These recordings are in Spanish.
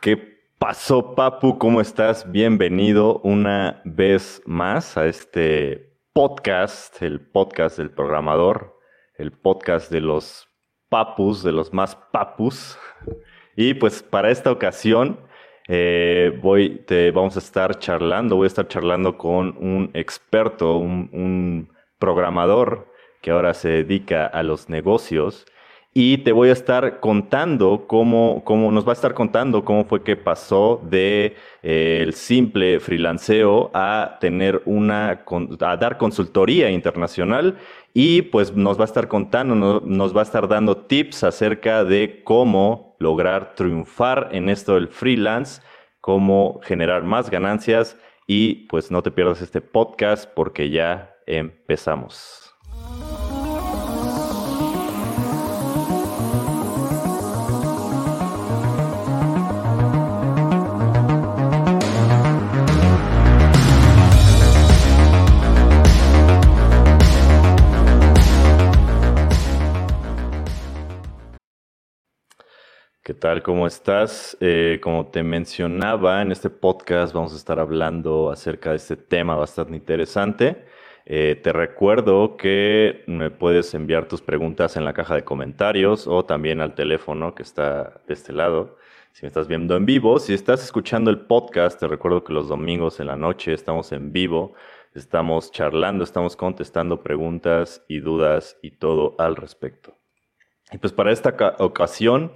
¿Qué pasó, Papu? ¿Cómo estás? Bienvenido una vez más a este podcast, el podcast del programador, el podcast de los papus, de los más papus. Y pues para esta ocasión eh, voy, te, vamos a estar charlando, voy a estar charlando con un experto, un, un programador que ahora se dedica a los negocios y te voy a estar contando cómo, cómo nos va a estar contando cómo fue que pasó de eh, el simple freelanceo a tener una a dar consultoría internacional y pues nos va a estar contando, nos va a estar dando tips acerca de cómo lograr triunfar en esto del freelance, cómo generar más ganancias y pues no te pierdas este podcast porque ya empezamos. ¿Qué tal? ¿Cómo estás? Eh, como te mencionaba, en este podcast vamos a estar hablando acerca de este tema bastante interesante. Eh, te recuerdo que me puedes enviar tus preguntas en la caja de comentarios o también al teléfono que está de este lado. Si me estás viendo en vivo, si estás escuchando el podcast, te recuerdo que los domingos en la noche estamos en vivo, estamos charlando, estamos contestando preguntas y dudas y todo al respecto. Y pues para esta ocasión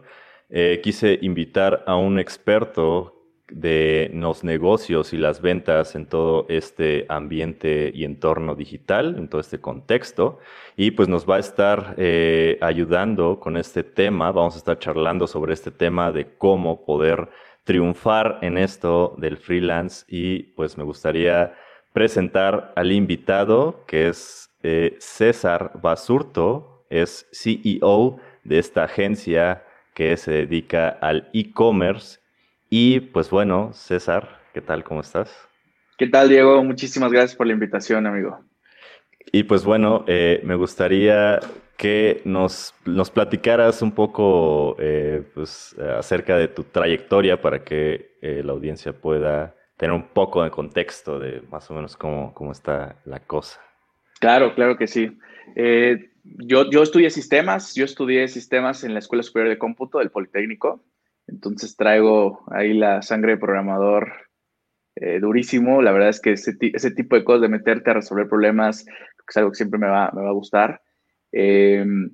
eh, quise invitar a un experto de los negocios y las ventas en todo este ambiente y entorno digital, en todo este contexto. Y pues nos va a estar eh, ayudando con este tema. Vamos a estar charlando sobre este tema de cómo poder triunfar en esto del freelance. Y pues me gustaría presentar al invitado, que es eh, César Basurto, es CEO de esta agencia que se dedica al e-commerce. Y pues bueno, César, ¿qué tal? ¿Cómo estás? ¿Qué tal, Diego? Muchísimas gracias por la invitación, amigo. Y pues bueno, eh, me gustaría que nos, nos platicaras un poco eh, pues, acerca de tu trayectoria para que eh, la audiencia pueda tener un poco de contexto de más o menos cómo, cómo está la cosa. Claro, claro que sí yo, yo estudié sistemas, yo estudié sistemas en la Escuela Superior de Cómputo del Politécnico, entonces traigo ahí la sangre de programador eh, durísimo. La verdad es que ese, ese, tipo de cosas de meterte a resolver problemas es algo que siempre me va, me va a gustar. Em,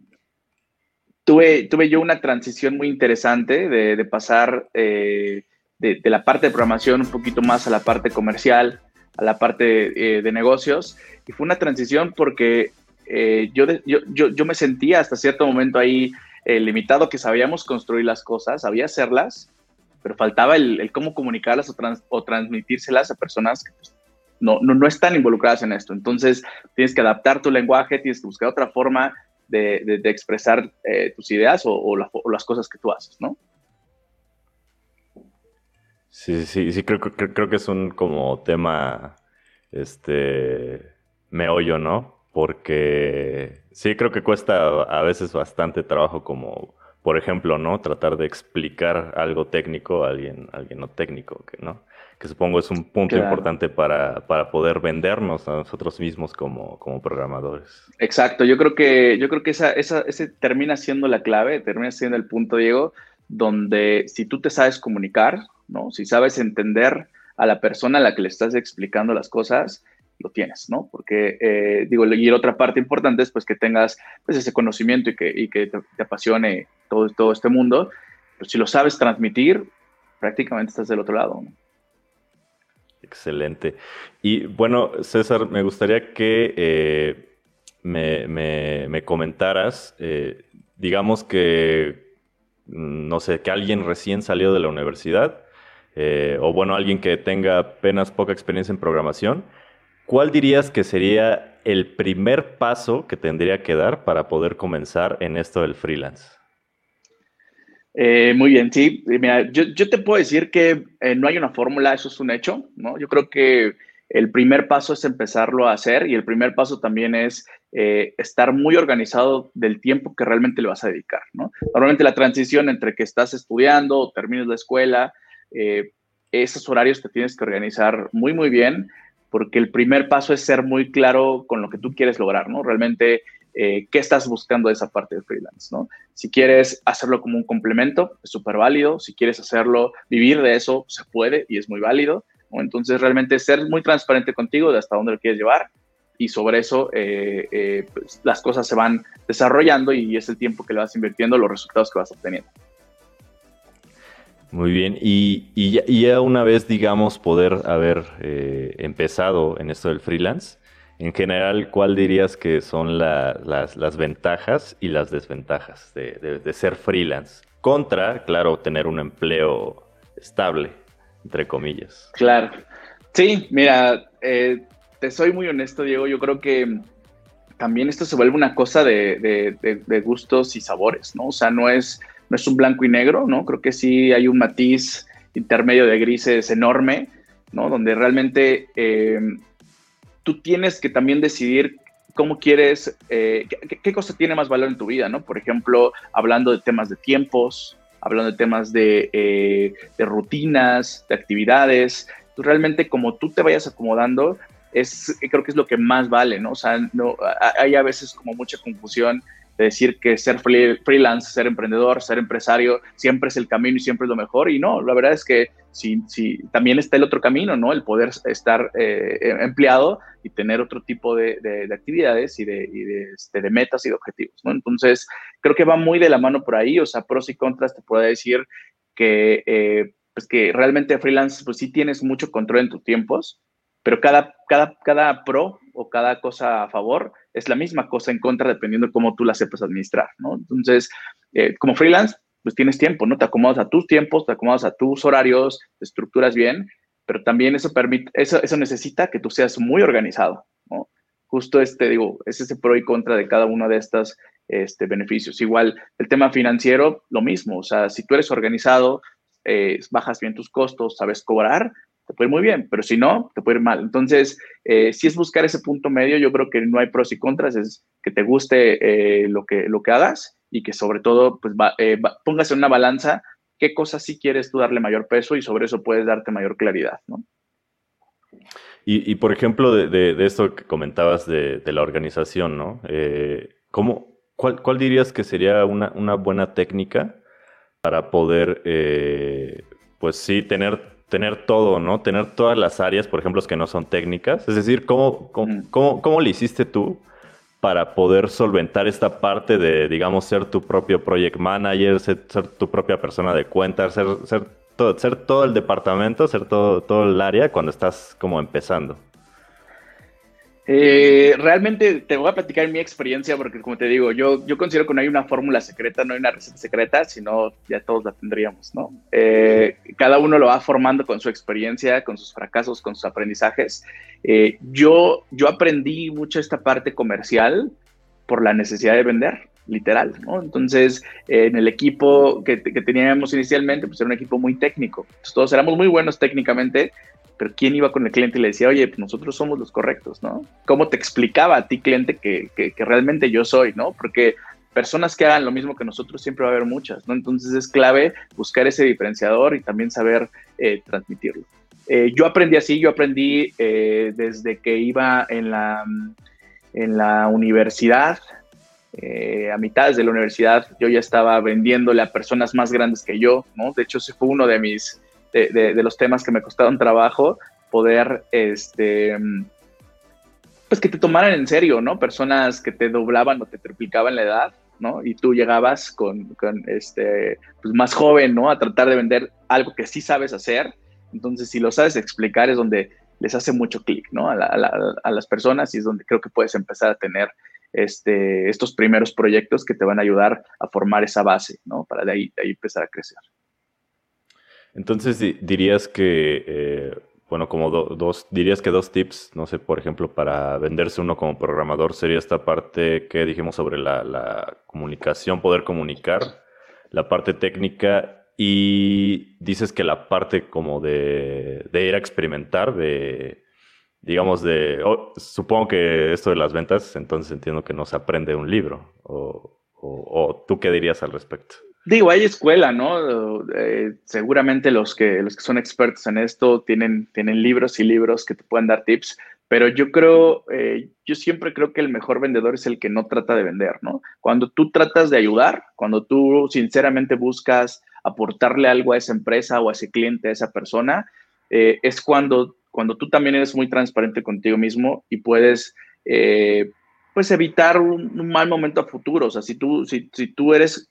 tuve, tuve yo una transición muy interesante de, de pasar eh, de, de, la parte de programación un poquito más a la parte comercial, a la parte eh, de negocios. Y fue una transición porque eh, yo, yo, yo, me sentía hasta cierto momento ahí eh, limitado, que sabíamos construir las cosas, sabía hacerlas, pero faltaba el, cómo comunicarlas o, transmitírselas a personas que pues, no, no, no, están involucradas en esto. Entonces, tienes que adaptar tu lenguaje, tienes que buscar otra forma de, de, expresar eh, tus ideas o, o, las cosas que tú haces, ¿no? Sí, sí, sí, creo, creo, creo que es un como tema, este, meollo, ¿no? Porque sí creo que cuesta a veces bastante trabajo como, por ejemplo, ¿no? Tratar de explicar algo técnico a alguien, alguien no técnico, que, ¿no? Que supongo es un punto importante para, para, poder vendernos a nosotros mismos como, como programadores. Exacto, yo creo que, yo creo que esa, esa, ese termina siendo la clave, termina siendo el punto, Diego, donde si tú te sabes comunicar, ¿no? Si sabes entender a la persona a la que le estás explicando las cosas, lo tienes, ¿no? Porque, eh, digo, y la otra parte importante es pues que tengas pues, ese conocimiento y que, y que te, apasione todo, todo este mundo, pues si lo sabes transmitir, prácticamente estás del otro lado, ¿no? Excelente. Y bueno, César, me gustaría que eh, me, me, comentaras, eh, digamos que, no sé, que alguien recién salió de la universidad, o bueno, alguien que tenga apenas poca experiencia en programación, ¿Cuál dirías que sería el primer paso que tendría que dar para poder comenzar en esto del freelance? Eh, muy bien, sí. Mira, yo, te puedo decir que eh, no hay una fórmula, eso es un hecho, ¿no? Yo creo que el primer paso es empezarlo a hacer y el primer paso también es eh, estar muy organizado del tiempo que realmente le vas a dedicar, ¿no? Normalmente la transición entre que estás estudiando o terminas la escuela, esos horarios te tienes que organizar muy, muy bien, porque el primer paso es ser muy claro con lo que tú quieres lograr, ¿no? Realmente, eh, ¿qué estás buscando de esa parte de freelance, ¿no? Si quieres hacerlo como un complemento, es súper válido. Si quieres hacerlo, vivir de eso, se puede y es muy válido. Entonces, realmente ser muy transparente contigo de hasta dónde lo quieres llevar y sobre eso eh, eh, pues, las cosas se van desarrollando y es el tiempo que le vas invirtiendo, los resultados que vas obteniendo. Muy bien, y, ya, una vez, digamos, poder haber eh, empezado en esto del freelance, en general, ¿cuál dirías que son las, ventajas y las desventajas de, de, ser freelance? Contra, claro, tener un empleo estable, entre comillas. Claro. Sí, mira, eh, te soy muy honesto, Diego, yo creo que también esto se vuelve una cosa de, gustos y sabores, ¿no? O sea, no es, no es un blanco y negro, ¿no? Creo que sí hay un matiz intermedio de grises enorme, ¿no? Donde realmente eh, tú tienes que también decidir cómo quieres, eh, qué, cosa tiene más valor en tu vida, ¿no? Por ejemplo, hablando de temas de tiempos, hablando de temas de, eh, de rutinas, de actividades, tú realmente como tú te vayas acomodando, es, creo que es lo que más vale, ¿no? O sea, no, hay a veces como mucha confusión de decir que ser freelance, ser emprendedor, ser empresario, siempre es el camino y siempre es lo mejor. Y no, la verdad es que si, también está el otro camino, ¿no? El poder estar eh, empleado y tener otro tipo de, de, actividades y, este, de, metas y de objetivos, ¿no? Entonces, creo que va muy de la mano por ahí, o sea, pros y contras te puedo decir que, eh, pues que realmente freelance, pues sí tienes mucho control en tus tiempos, pero cada, cada, cada pro o cada cosa a favor es la misma cosa en contra dependiendo de cómo tú la sepas administrar, ¿no? Entonces, eh, como freelance, pues tienes tiempo, ¿no? Te acomodas a tus tiempos, te acomodas a tus horarios, te estructuras bien, pero también eso permite, eso, necesita que tú seas muy organizado. Justo este, digo, es ese pro y contra de cada uno de estos este, beneficios. Igual, el tema financiero, lo mismo, o sea, si tú eres organizado, eh, bajas bien tus costos, sabes cobrar, te puede ir muy bien, pero si no, te puede ir mal. Entonces, eh, si es buscar ese punto medio, yo creo que no hay pros y contras, es que te guste eh, lo, que, lo que hagas y que sobre todo pues, eh, pongas en una balanza qué cosas sí quieres tú darle mayor peso y sobre eso puedes darte mayor claridad, ¿no? Y, por ejemplo, de, esto que comentabas de, la organización, ¿no? ¿cómo, cuál, dirías que sería una, una buena técnica para poder, pues sí, tener tener todo, ¿no? Tener todas las áreas, por ejemplo, que no son técnicas. Es decir, ¿cómo, cómo, cómo, le hiciste tú para poder solventar esta parte de, digamos, ser tu propio project manager, ser, tu propia persona de cuentas, ser, ser, todo, ser todo el departamento, ser todo, todo el área cuando estás como empezando? Eh, realmente te voy a platicar mi experiencia porque, como te digo, yo, yo considero que no hay una fórmula secreta, no hay una receta secreta, sino ya todos la tendríamos, ¿no? Eh, cada uno lo va formando con su experiencia, con sus fracasos, con sus aprendizajes. Eh, yo, yo aprendí mucho esta parte comercial por la necesidad de vender, literal, ¿no? Entonces, en el equipo que, que, teníamos inicialmente, pues era un equipo muy técnico. Entonces, todos éramos muy buenos técnicamente, pero ¿quién iba con el cliente y le decía, oye, pues nosotros somos los correctos, ¿no? ¿Cómo te explicaba a ti, cliente, que, que, realmente yo soy, ¿no? Porque personas que hagan lo mismo que nosotros siempre va a haber muchas, ¿no? Entonces es clave buscar ese diferenciador y también saber eh, transmitirlo. Eh, yo aprendí así, yo aprendí eh, desde que iba en la, en la universidad, a mitad de la universidad, yo ya estaba vendiéndole a personas más grandes que yo, ¿no? De hecho, ese fue uno de mis, de, los temas que me costaron trabajo, poder, este, pues que te tomaran en serio, ¿no? Personas que te doblaban o te triplicaban la edad, ¿no? Y tú llegabas con, este, pues más joven, ¿no? A tratar de vender algo que sí sabes hacer. Entonces, si lo sabes explicar, es donde les hace mucho clic, ¿no? A, las personas y es donde creo que puedes empezar a tener este, estos primeros proyectos que te van a ayudar a formar esa base, ¿no? Para de ahí, de ahí empezar a crecer. Entonces dirías que, eh, bueno, como dos, dirías que dos tips, no sé, por ejemplo, para venderse uno como programador sería esta parte que dijimos sobre la, comunicación, poder comunicar, la parte técnica y dices que la parte como de, ir a experimentar, de, digamos, de, supongo que esto de las ventas, entonces entiendo que no se aprende un libro, o, o, tú qué dirías al respecto. Digo, hay escuela, ¿no? Eh, seguramente los que, los que son expertos en esto tienen, tienen libros y libros que te pueden dar tips, pero yo creo, eh, yo siempre creo que el mejor vendedor es el que no trata de vender, ¿no? Cuando tú tratas de ayudar, cuando tú sinceramente buscas aportarle algo a esa empresa o a ese cliente, a esa persona, eh, es cuando, cuando tú también eres muy transparente contigo mismo y puedes, pues, evitar un, mal momento a futuro. O sea, si tú, si, si tú eres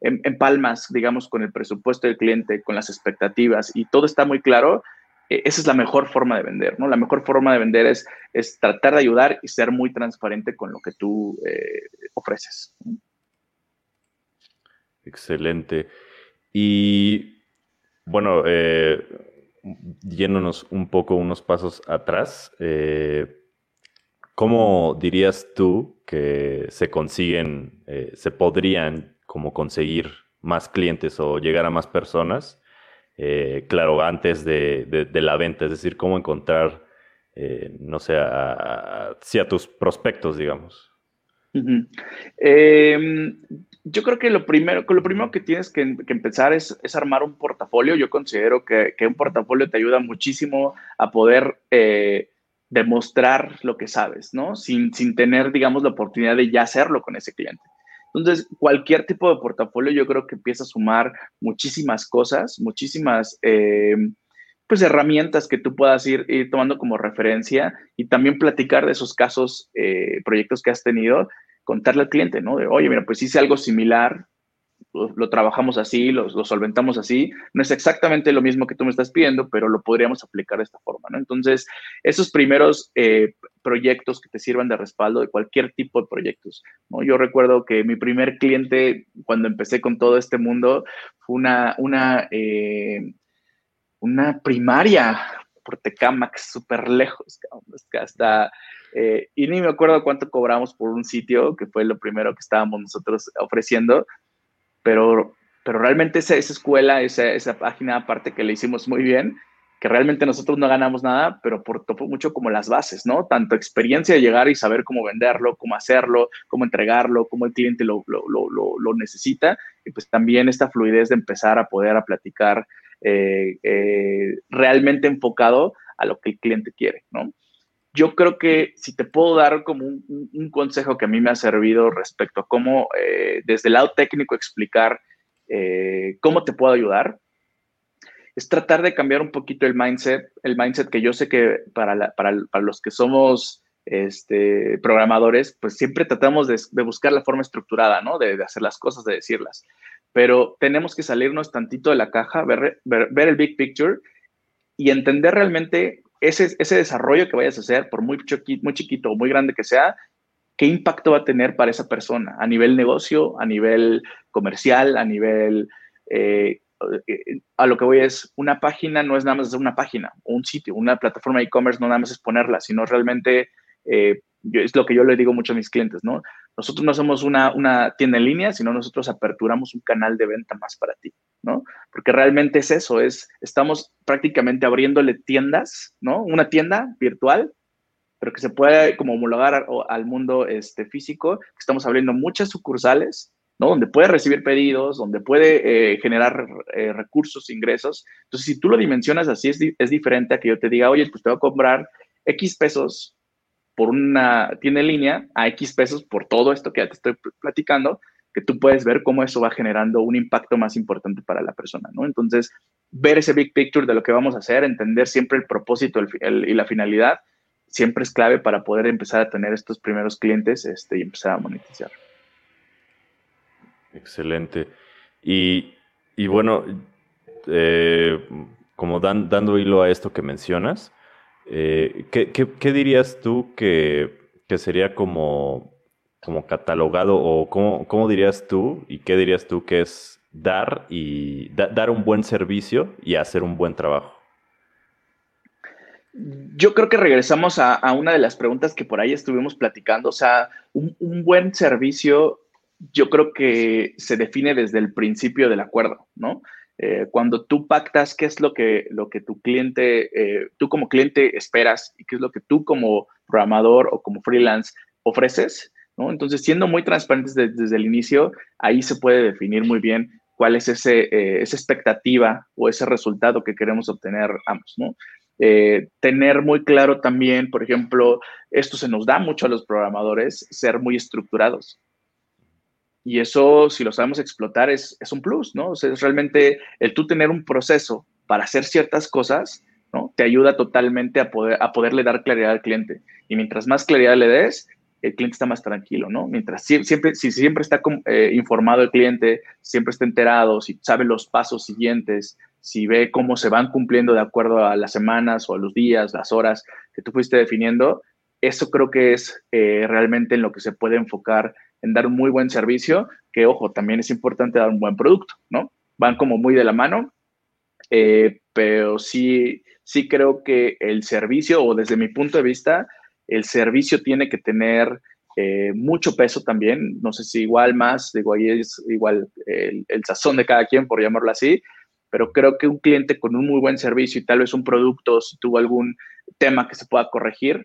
en, palmas, digamos, con el presupuesto del cliente, con las expectativas y todo está muy claro, e, esa es la mejor forma de vender, ¿no? La mejor forma de vender es, es tratar de ayudar y ser muy transparente con lo que tú eh, ofreces. Excelente. Y bueno, eh, yéndonos un poco unos pasos atrás, eh, ¿cómo dirías tú que se consiguen, se podrían como conseguir más clientes o llegar a más personas, eh, claro, antes de, la venta, es decir, cómo encontrar, eh, no sé, a, tus prospectos, digamos. Em, yo creo que lo primero, lo primero que tienes que, empezar es, armar un portafolio. Yo considero que, un portafolio te ayuda muchísimo a poder eh, demostrar lo que sabes, ¿no? Sin, sin tener, digamos, la oportunidad de ya hacerlo con ese cliente. Entonces, cualquier tipo de portafolio yo creo que empieza a sumar muchísimas cosas, muchísimas eh, pues herramientas que tú puedas ir, tomando como referencia y también platicar de esos casos, eh, proyectos que has tenido, contarle al cliente, ¿no? De, oye, mira, pues hice algo similar, lo, trabajamos así, lo, solventamos así. No es exactamente lo mismo que tú me estás pidiendo, pero lo podríamos aplicar de esta forma, ¿no? Entonces, esos primeros eh, proyectos que te sirvan de respaldo de cualquier tipo de proyectos, ¿no? Yo recuerdo que mi primer cliente, cuando empecé con todo este mundo, fue una, una, eh, una primaria por Tecamax, súper lejos, hasta... Eh, y ni me acuerdo cuánto cobramos por un sitio, que fue lo primero que estábamos nosotros ofreciendo, pero, pero realmente esa, esa escuela, esa, esa, página aparte que le hicimos muy bien, que realmente nosotros no ganamos nada, pero por mucho como las bases, ¿no? Tanto experiencia de llegar y saber cómo venderlo, cómo hacerlo, cómo entregarlo, cómo el cliente lo, lo, lo, lo necesita, y pues también esta fluidez de empezar a poder a platicar eh, eh, realmente enfocado a lo que el cliente quiere, ¿no? Yo creo que si te puedo dar como un, consejo que a mí me ha servido respecto a cómo eh, desde el lado técnico explicar eh, cómo te puedo ayudar, es tratar de cambiar un poquito el mindset, el mindset que yo sé que para, para, los que somos este, programadores, pues siempre tratamos de, buscar la forma estructurada, ¿no? De, hacer las cosas, de decirlas. Pero tenemos que salirnos tantito de la caja, ver, ver el big picture y entender realmente ese, ese desarrollo que vayas a hacer, por muy chiquito, muy chiquito o muy grande que sea, ¿qué impacto va a tener para esa persona a nivel negocio, a nivel comercial, a nivel... Eh, eh, a lo que voy es, una página no es nada más una página, un sitio, una plataforma de e-commerce no nada más es ponerla, sino realmente eh, es lo que yo le digo mucho a mis clientes, ¿no? Nosotros no somos una, tienda en línea, sino nosotros aperturamos un canal de venta más para ti, ¿no? Porque realmente es eso, es, estamos prácticamente abriéndole tiendas, ¿no? Una tienda virtual, pero que se puede como homologar al mundo este, físico, estamos abriendo muchas sucursales, ¿no? Donde puede recibir pedidos, donde puede eh, generar eh, recursos, ingresos. Entonces, si tú lo dimensionas así, es, es diferente a que yo te diga, oye, pues te voy a comprar X pesos por una tienda en línea a X pesos por todo esto que ya te estoy platicando, que tú puedes ver cómo eso va generando un impacto más importante para la persona, ¿no? Entonces, ver ese big picture de lo que vamos a hacer, entender siempre el propósito y la finalidad, siempre es clave para poder empezar a tener estos primeros clientes este, y empezar a monetizar. Excelente. Y, bueno, eh, como dando hilo a esto que mencionas, eh, ¿qué, dirías tú que, sería como, catalogado o cómo, dirías tú y qué dirías tú que es dar y dar un buen servicio y hacer un buen trabajo? Yo creo que regresamos a, una de las preguntas que por ahí estuvimos platicando. O sea, un, buen servicio, yo creo que se define desde el principio del acuerdo, ¿no? Eh, cuando tú pactas qué es lo que, lo que tu cliente, eh, tú como cliente esperas y qué es lo que tú como programador o como freelance ofreces, ¿no? Entonces, siendo muy transparentes desde el inicio, ahí se puede definir muy bien cuál es ese, eh, esa expectativa o ese resultado que queremos obtener ambos, tener muy claro también, por ejemplo, esto se nos da mucho a los programadores, ser muy estructurados. Y eso, si lo sabemos explotar, es, es un plus, ¿no? O sea, es realmente el tú tener un proceso para hacer ciertas cosas, ¿no? Te ayuda totalmente a, poder, a poderle dar claridad al cliente. Y mientras más claridad le des, el cliente está más tranquilo, ¿no? Mientras siempre, si siempre está eh, informado el cliente, siempre está enterado, si sabe los pasos siguientes, si ve cómo se van cumpliendo de acuerdo a las semanas o a los días, las horas que tú fuiste definiendo, eso creo que es eh, realmente en lo que se puede enfocar en dar un muy buen servicio, que ojo, también es importante dar un buen producto, ¿no? Van como muy de la mano, eh, pero sí, sí creo que el servicio, o desde mi punto de vista, el servicio tiene que tener eh, mucho peso también, no sé si igual más, digo, ahí es igual el, sazón de cada quien, por llamarlo así, pero creo que un cliente con un muy buen servicio y tal vez un producto, si tuvo algún tema que se pueda corregir,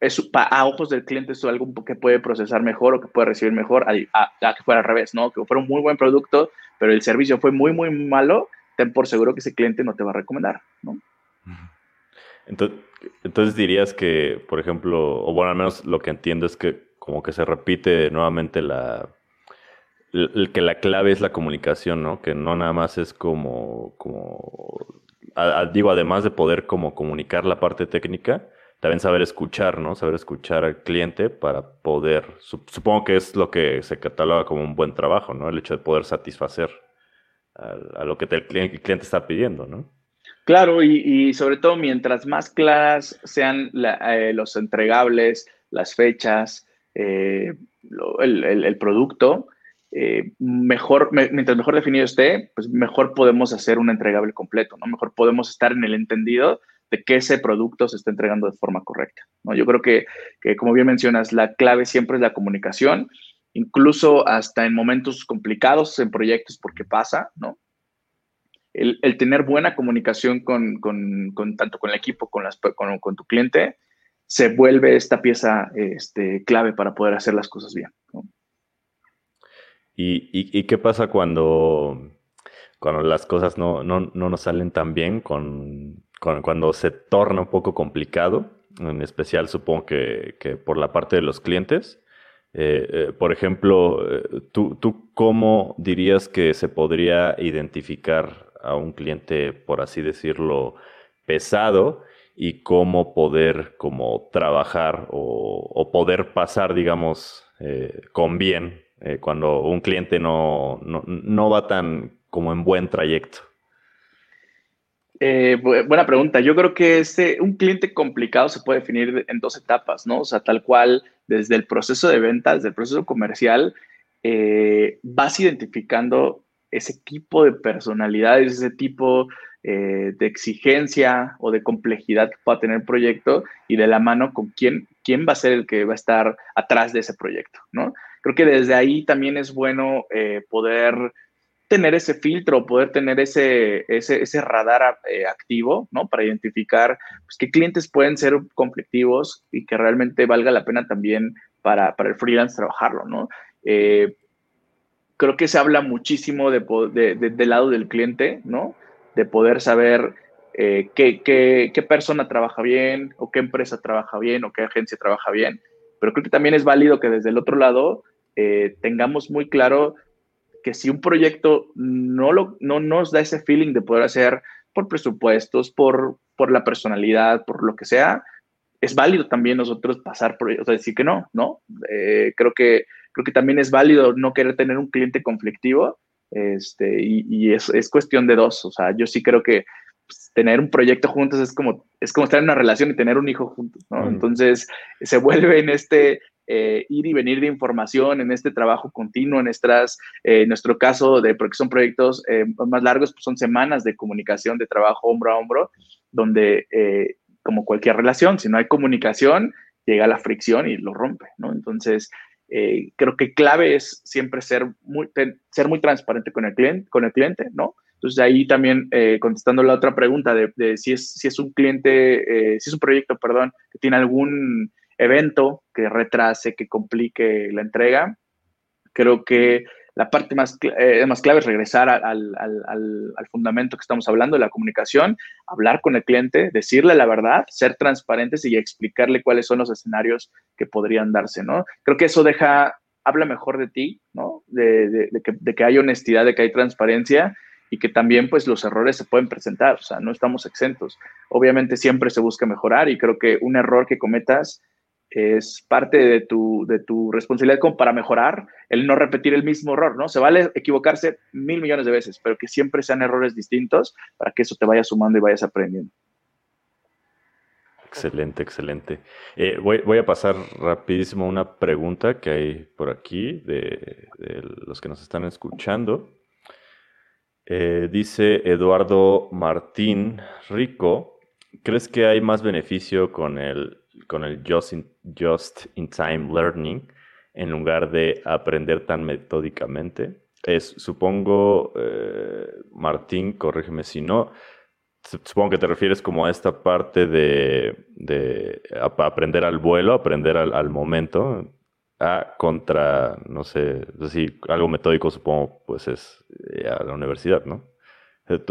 es, a ojos del cliente es algo que puede procesar mejor o que puede recibir mejor, a, que fuera al revés, ¿no? Que fuera un muy buen producto, pero el servicio fue muy, muy malo, ten por seguro que ese cliente no te va a recomendar, ¿no? Entonces, dirías que, por ejemplo, o bueno, al menos lo que entiendo es que como que se repite nuevamente la, el, que la clave es la comunicación, ¿no? Que no nada más es como, como digo, además de poder como comunicar la parte técnica, también saber escuchar, ¿no? Saber escuchar al cliente para poder, supongo que es lo que se cataloga como un buen trabajo, ¿no? El hecho de poder satisfacer a, lo que el cliente está pidiendo, ¿no? Claro, y, sobre todo mientras más claras sean eh, los entregables, las fechas, eh, el, producto, eh, mejor, mientras mejor definido esté, pues mejor podemos hacer un entregable completo, ¿no? Mejor podemos estar en el entendido de que ese producto se está entregando de forma correcta, ¿no? Yo creo que, que como bien mencionas, la clave siempre es la comunicación, incluso hasta en momentos complicados en proyectos porque pasa, ¿no? el, tener buena comunicación con, tanto con el equipo, con, las, con, tu cliente, se vuelve esta pieza este, clave para poder hacer las cosas bien. ¿Y, qué pasa cuando, cuando las cosas no, nos salen tan bien, con, cuando se torna un poco complicado? En especial, supongo que, por la parte de los clientes. Eh, eh, por ejemplo, eh, ¿tú, ¿tú cómo dirías que se podría identificar a un cliente, por así decirlo, pesado y cómo poder como trabajar o, poder pasar, digamos, con bien cuando un cliente no, no, va tan como en buen trayecto. Eh, buena pregunta. Yo creo que este, un cliente complicado se puede definir en dos etapas, ¿no? O sea, tal cual, desde el proceso de venta, desde el proceso comercial, vas identificando ese tipo de personalidades, ese tipo eh, de exigencia o de complejidad que pueda tener el proyecto y de la mano con quién, quién va a ser el que va a estar atrás de ese proyecto, ¿no? Creo que desde ahí también es bueno eh, poder tener ese filtro, poder tener ese, ese, radar eh, activo, ¿no? Para identificar pues, qué clientes pueden ser conflictivos y que realmente valga la pena también para, para el freelance trabajarlo, ¿no? creo que se habla muchísimo de, del lado del cliente, ¿no? De poder saber eh, qué, persona trabaja bien o qué empresa trabaja bien o qué agencia trabaja bien. Pero creo que también es válido que desde el otro lado eh, tengamos muy claro que si un proyecto no, lo, no nos da ese feeling de poder hacer por presupuestos, por, por la personalidad, por lo que sea, es válido también nosotros pasar por, o sea, decir que no, ¿no? Eh, creo que creo que también es válido no querer tener un cliente conflictivo, este, y, es, es, cuestión de dos, o sea, yo sí creo que pues, tener un proyecto juntos es como, es como estar en una relación y tener un hijo juntos, ¿no? Entonces, se vuelve en este eh, ir y venir de información, en este trabajo continuo, en estas, eh, nuestro caso, de, porque son proyectos eh, más largos, pues son semanas de comunicación, de trabajo hombro a hombro, donde, como cualquier relación, si no hay comunicación, llega la fricción y lo rompe, ¿no? Entonces, eh, creo que clave es siempre ser muy, ser muy transparente con el cliente, con el cliente, ¿no? Entonces ahí también eh, contestando la otra pregunta de, si, es, si es un cliente, eh, si es un proyecto, perdón, que tiene algún evento que retrase, que complique la entrega. Creo que la parte más, eh, más clave es regresar al, fundamento que estamos hablando, de la comunicación, hablar con el cliente, decirle la verdad, ser transparentes y explicarle cuáles son los escenarios que podrían darse, ¿no? Creo que eso deja, habla mejor de ti, ¿no? De, que, de que hay honestidad, de que hay transparencia y que también pues los errores se pueden presentar, o sea, no estamos exentos. Obviamente siempre se busca mejorar y creo que un error que cometas es parte de tu, de tu responsabilidad para mejorar el no repetir el mismo error, ¿no? Se vale equivocarse mil millones de veces, pero que siempre sean errores distintos para que eso te vaya sumando y vayas aprendiendo. Excelente, excelente. Eh, voy, a pasar rapidísimo una pregunta que hay por aquí de, los que nos están escuchando. Eh, dice Eduardo Martín Rico, ¿crees que hay más beneficio con el con el just in, just in time learning en lugar de aprender tan metódicamente. Es, supongo, eh, Martín, corrígeme si no, supongo que te refieres como a esta parte de, de aprender al vuelo, aprender al, momento, a contra, no sé, es decir, algo metódico supongo, pues es eh, a la universidad, ¿no? Eh,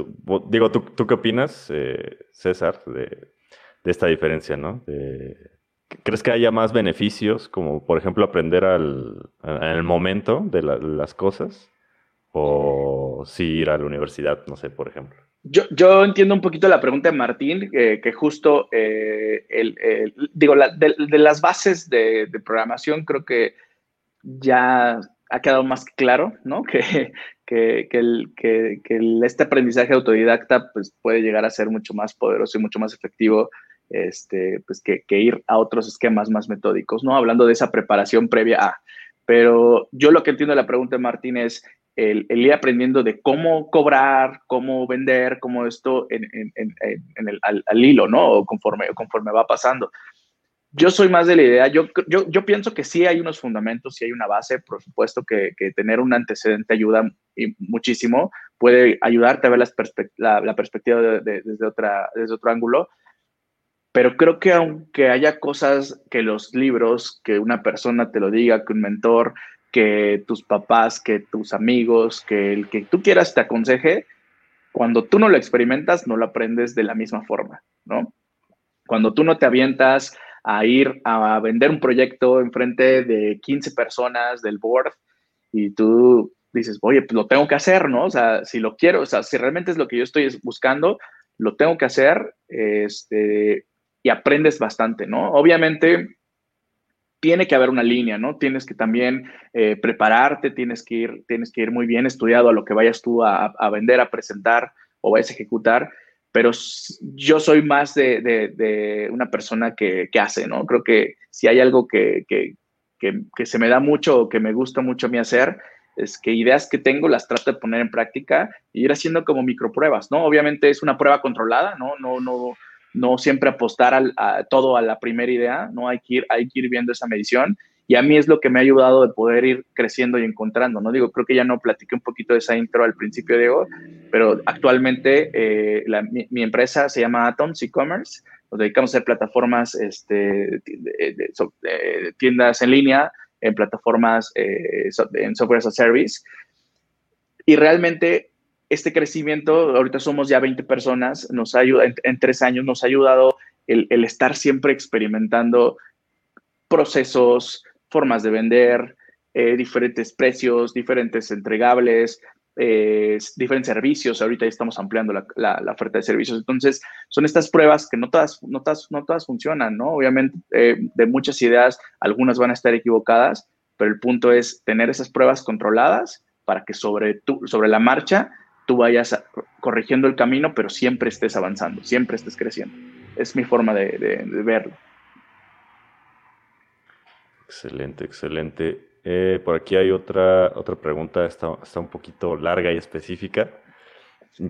digo, ¿tú, ¿tú, qué opinas, César, de, de esta diferencia, ¿no? ¿Crees que haya más beneficios, como por ejemplo aprender al, el momento de las cosas? ¿O si ir a la universidad, no sé, por ejemplo? Yo, yo entiendo un poquito la pregunta de Martín, que justo, eh, el, digo, de, las bases de, programación creo que ya ha quedado más claro, ¿no? Que, que, que, este aprendizaje autodidacta pues, puede llegar a ser mucho más poderoso y mucho más efectivo este, pues que, ir a otros esquemas más metódicos, ¿no? Hablando de esa preparación previa a. Pero yo lo que entiendo de la pregunta de Martín es el, ir aprendiendo de cómo cobrar, cómo vender, cómo esto en, el, al, hilo, ¿no? O conforme, conforme va pasando. Yo soy más de la idea, yo, yo, pienso que sí hay unos fundamentos, sí hay una base, por supuesto que, tener un antecedente ayuda muchísimo, puede ayudarte a ver la, perspectiva desde, otra, desde otro ángulo, pero creo que aunque haya cosas que los libros, que una persona te lo diga, que un mentor, que tus papás, que tus amigos, que el que tú quieras te aconseje, cuando tú no lo experimentas, no lo aprendes de la misma forma, ¿no? Cuando tú no te avientas a ir a vender un proyecto en frente de 15 personas del board y tú dices, oye, pues lo tengo que hacer, ¿no? O sea, si lo quiero, o sea, si realmente es lo que yo estoy buscando, lo tengo que hacer, este, y aprendes bastante, ¿no? Obviamente tiene que haber una línea, ¿no? Tienes que también eh, prepararte, tienes que, ir, tienes que ir muy bien estudiado a lo que vayas tú a, vender, a presentar o vayas a ejecutar, pero yo soy más de, una persona que, hace, ¿no? Creo que si hay algo que, que, se me da mucho o que me gusta mucho a mí hacer, es que ideas que tengo las trato de poner en práctica y ir haciendo como micropruebas, ¿no? Obviamente es una prueba controlada, ¿no? No, no, no siempre apostar al, todo a la primera idea, no hay que, ir, hay que ir viendo esa medición. Y a mí es lo que me ha ayudado de poder ir creciendo y encontrando, ¿no? Digo, creo que ya no platiqué un poquito de esa intro al principio, Diego, pero actualmente eh, mi, empresa se llama Atoms E-Commerce, nos dedicamos a hacer plataformas, este, de, tiendas en línea, en plataformas, eh, en software as a service. Y realmente este crecimiento, ahorita somos ya 20 personas, nos ayuda, en, tres años nos ha ayudado el, estar siempre experimentando procesos, formas de vender, eh, diferentes precios, diferentes entregables, eh, diferentes servicios. Ahorita ya estamos ampliando la, oferta de servicios. Entonces, son estas pruebas que no todas, no todas, no todas funcionan, ¿no? Obviamente, eh, de muchas ideas, algunas van a estar equivocadas, pero el punto es tener esas pruebas controladas para que sobre, sobre la marcha tú vayas corrigiendo el camino, pero siempre estés avanzando, siempre estés creciendo. Es mi forma de, verlo. Excelente, excelente. Eh, por aquí hay otra, otra pregunta, está, está, un poquito larga y específica.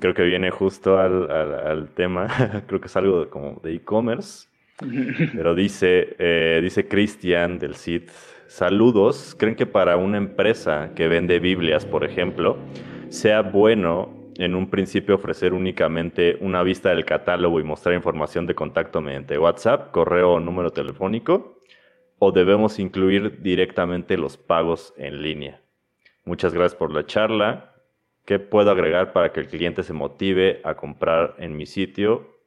Creo que viene justo al, tema, creo que es algo como de e-commerce, pero dice, eh, dice Cristian del CID, saludos, ¿creen que para una empresa que vende Biblias, por ejemplo, sea bueno en un principio ofrecer únicamente una vista del catálogo y mostrar información de contacto mediante WhatsApp, correo o número telefónico, o debemos incluir directamente los pagos en línea? Muchas gracias por la charla. ¿Qué puedo agregar para que el cliente se motive a comprar en mi sitio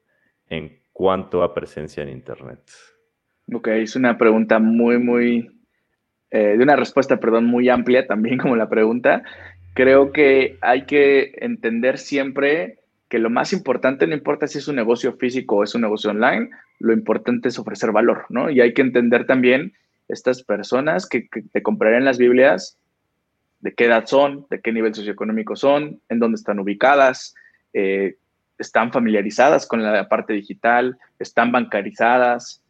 en cuanto a presencia en Internet? Ok, es una pregunta muy, muy, eh, de una respuesta, perdón, muy amplia también como la pregunta. Creo que hay que entender siempre que lo más importante no importa si es un negocio físico o es un negocio online, lo importante es ofrecer valor, ¿no? Y hay que entender también estas personas que, te comprarían las Biblias, de qué edad son, de qué nivel socioeconómico son, en dónde están ubicadas, eh, están familiarizadas con la parte digital, están bancarizadas,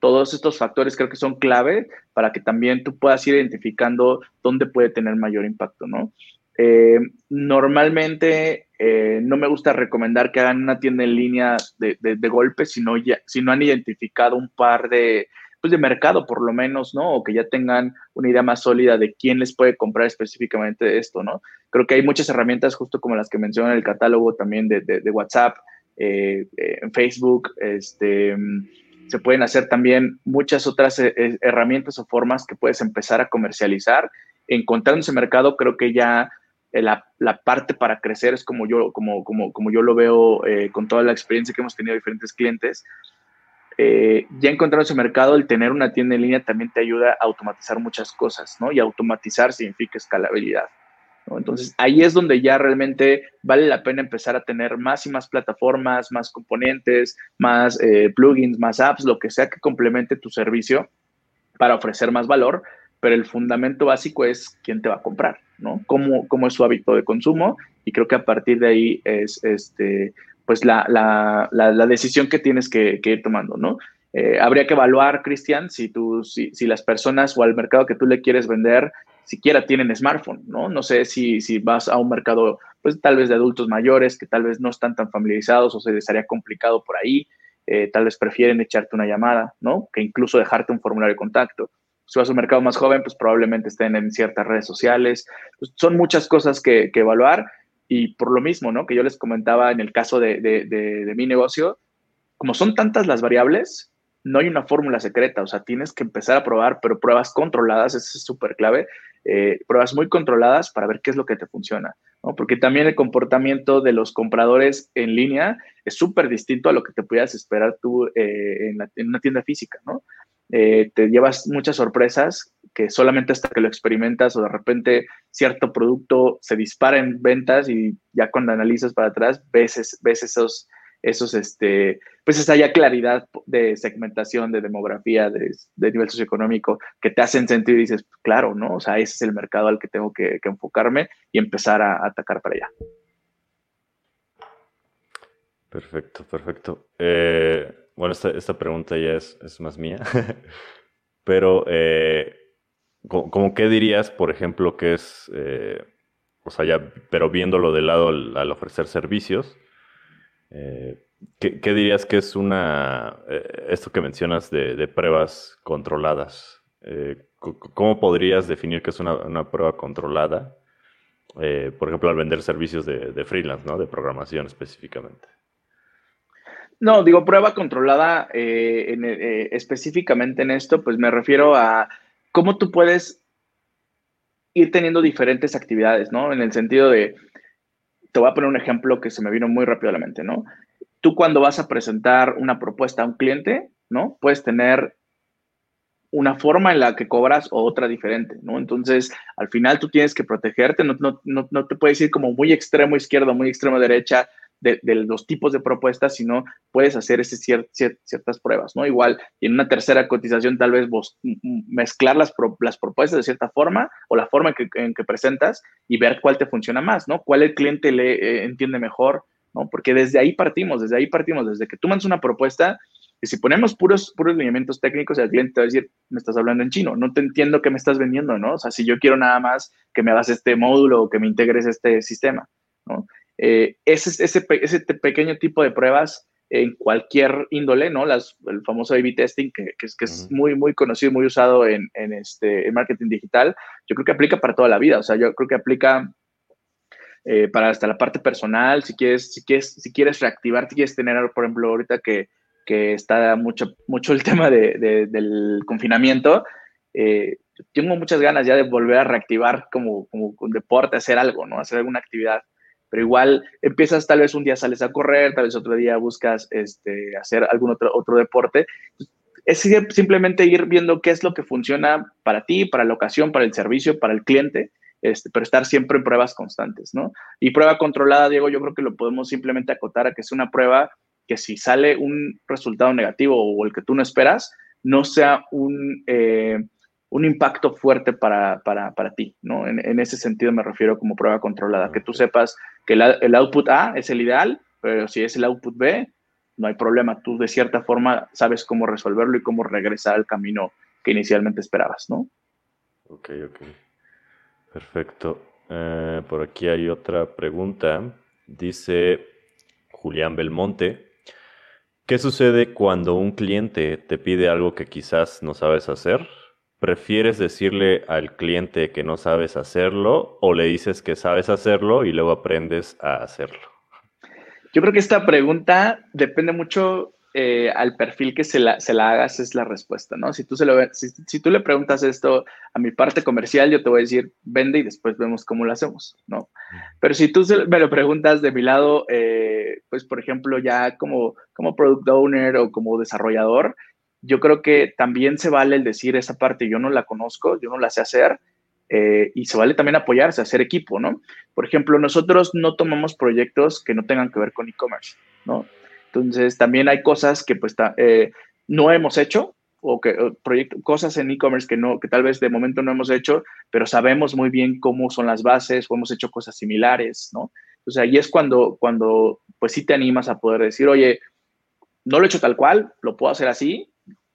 Todos estos factores creo que son clave para que también tú puedas ir identificando dónde puede tener mayor impacto, ¿no? Eh, normalmente eh, no me gusta recomendar que hagan una tienda en línea de, de, golpe si no, ya, si han identificado un par de, pues de mercado por lo menos, ¿no? O que ya tengan una idea más sólida de quién les puede comprar específicamente esto, ¿no? Creo que hay muchas herramientas justo como las que menciona en el catálogo también de, de WhatsApp, eh, en Facebook, este, se pueden hacer también muchas otras herramientas o formas que puedes empezar a comercializar. Encontrando ese mercado, creo que ya eh, la, la, parte para crecer es como yo, como, como, como yo lo veo eh, con toda la experiencia que hemos tenido diferentes clientes. Eh, ya encontrando ese mercado, el tener una tienda en línea también te ayuda a automatizar muchas cosas, ¿no? Y automatizar significa escalabilidad. Entonces, ahí es donde ya realmente vale la pena empezar a tener más y más plataformas, más componentes, más plugins, más apps, lo que sea que complemente tu servicio para ofrecer más valor, pero el fundamento básico es quién te va a comprar, ¿no? Cómo, cómo es su hábito de consumo y creo que a partir de ahí es este, pues la, la, la, decisión que tienes que, ir tomando, ¿no? Eh, habría que evaluar, Cristian, si, si, si, las personas o al mercado que tú le quieres vender siquiera tienen smartphone, ¿no? No sé si, si vas a un mercado, pues tal vez de adultos mayores que tal vez no están tan familiarizados o se les haría complicado por ahí, eh, tal vez prefieren echarte una llamada, ¿no? Que incluso dejarte un formulario de contacto si vas a un mercado más joven, pues probablemente estén en ciertas redes sociales. Pues, son muchas cosas que, evaluar y por lo mismo, ¿no? Que yo les comentaba en el caso de, mi negocio, como son tantas las variables, no hay una fórmula secreta, o sea, tienes que empezar a probar, pero pruebas controladas, eso es súper clave, eh, pruebas muy controladas para ver qué es lo que te funciona. Porque también el comportamiento de los compradores en línea es súper distinto a lo que te pudieras esperar tú eh, en, en, una tienda física, ¿no? Eh, te llevas muchas sorpresas que solamente hasta que lo experimentas o de repente cierto producto se dispara en ventas y ya cuando analizas para atrás ves, ves esos, esos, este, pues esa ya claridad de segmentación, de demografía, de, nivel socioeconómico que te hacen sentir y dices, claro, ¿no? O sea, ese es el mercado al que tengo que, enfocarme y empezar a, atacar para allá. Perfecto, perfecto. Eh, bueno, esta, pregunta ya es, más mía, pero eh, ¿cómo qué dirías, por ejemplo, que es, eh, o sea, ya, pero viéndolo de lado al, ofrecer servicios, eh, ¿qué, dirías que es una, esto que mencionas de, pruebas controladas? ¿Cómo podrías definir que es una, prueba controlada? por ejemplo, al vender servicios de, freelance, ¿no? De programación específicamente. No, digo prueba controlada eh, eh, específicamente en esto, pues me refiero a cómo tú puedes ir teniendo diferentes actividades, ¿no? En el sentido de, te voy a poner un ejemplo que se me vino muy rápido a la mente, ¿no? Tú cuando vas a presentar una propuesta a un cliente, ¿no? Puedes tener una forma en la que cobras o otra diferente, ¿no? Entonces, al final tú tienes que protegerte, no, no, no, no te puedes ir como muy extremo izquierdo, muy extremo derecha, de, los tipos de propuestas, sino puedes hacer ese ciertas pruebas, ¿no? Igual, y en una tercera cotización tal vez vos mezclar las, propuestas de cierta forma o la forma en que, presentas y ver cuál te funciona más, ¿no? Cuál el cliente le eh, entiende mejor, ¿no? Porque desde ahí partimos, desde ahí partimos, desde que tú mandas una propuesta, y si ponemos puros, puros lineamientos técnicos, el cliente te va a decir, me estás hablando en chino, no te entiendo qué me estás vendiendo, ¿no? O sea, si yo quiero nada más que me hagas este módulo o que me integres este sistema, ¿no? Eh, ese, ese, ese, pequeño tipo de pruebas en cualquier índole, ¿no? Las, el famoso A-B testing, que, que, es, que es muy, muy conocido, muy usado en, en, este, en marketing digital, yo creo que aplica para toda la vida. O sea, yo creo que aplica eh, para hasta la parte personal, si quieres, si quieres, si quieres reactivar, si quieres tener, por ejemplo, ahorita que, que está mucho, mucho el tema del confinamiento, eh, tengo muchas ganas ya de volver a reactivar como, como un deporte, hacer algo, ¿no? Hacer alguna actividad. Pero igual empiezas, tal vez un día sales a correr, tal vez otro día buscas este, hacer algún otro, otro deporte. Es simplemente ir viendo qué es lo que funciona para ti, para la ocasión, para el servicio, para el cliente, este, pero estar siempre en pruebas constantes, ¿no? Y prueba controlada, Diego, yo creo que lo podemos simplemente acotar a que es una prueba que si sale un resultado negativo o el que tú no esperas, no sea un, eh, un impacto fuerte para, para, para ti, ¿no? En, en, ese sentido me refiero como prueba controlada, que tú sepas que el output A es el ideal, pero si es el output B, no hay problema, tú de cierta forma sabes cómo resolverlo y cómo regresar al camino que inicialmente esperabas, ¿no? Ok, ok. Perfecto. Eh, por aquí hay otra pregunta. Dice Julián Belmonte, ¿qué sucede cuando un cliente te pide algo que quizás no sabes hacer? ¿Prefieres decirle al cliente que no sabes hacerlo o le dices que sabes hacerlo y luego aprendes a hacerlo? Yo creo que esta pregunta depende mucho eh, al perfil que se la, se la, hagas, es la respuesta, ¿no? Si tú, se lo, si, si, tú le preguntas esto a mi parte comercial, yo te voy a decir, vende y después vemos cómo lo hacemos, ¿no? Pero si tú me lo preguntas de mi lado, eh, pues, por ejemplo, ya como, como product owner o como desarrollador, yo creo que también se vale el decir esa parte, yo no la conozco, yo no la sé hacer, eh, y se vale también apoyarse, hacer equipo, ¿no? Por ejemplo, nosotros no tomamos proyectos que no tengan que ver con e-commerce, ¿no? Entonces, también hay cosas que pues eh, no hemos hecho o que cosas en e-commerce que no que tal vez de momento no hemos hecho, pero sabemos muy bien cómo son las bases o hemos hecho cosas similares, ¿no? O sea, ahí es cuando cuando pues sí te animas a poder decir, "Oye, no lo he hecho tal cual, lo puedo hacer así,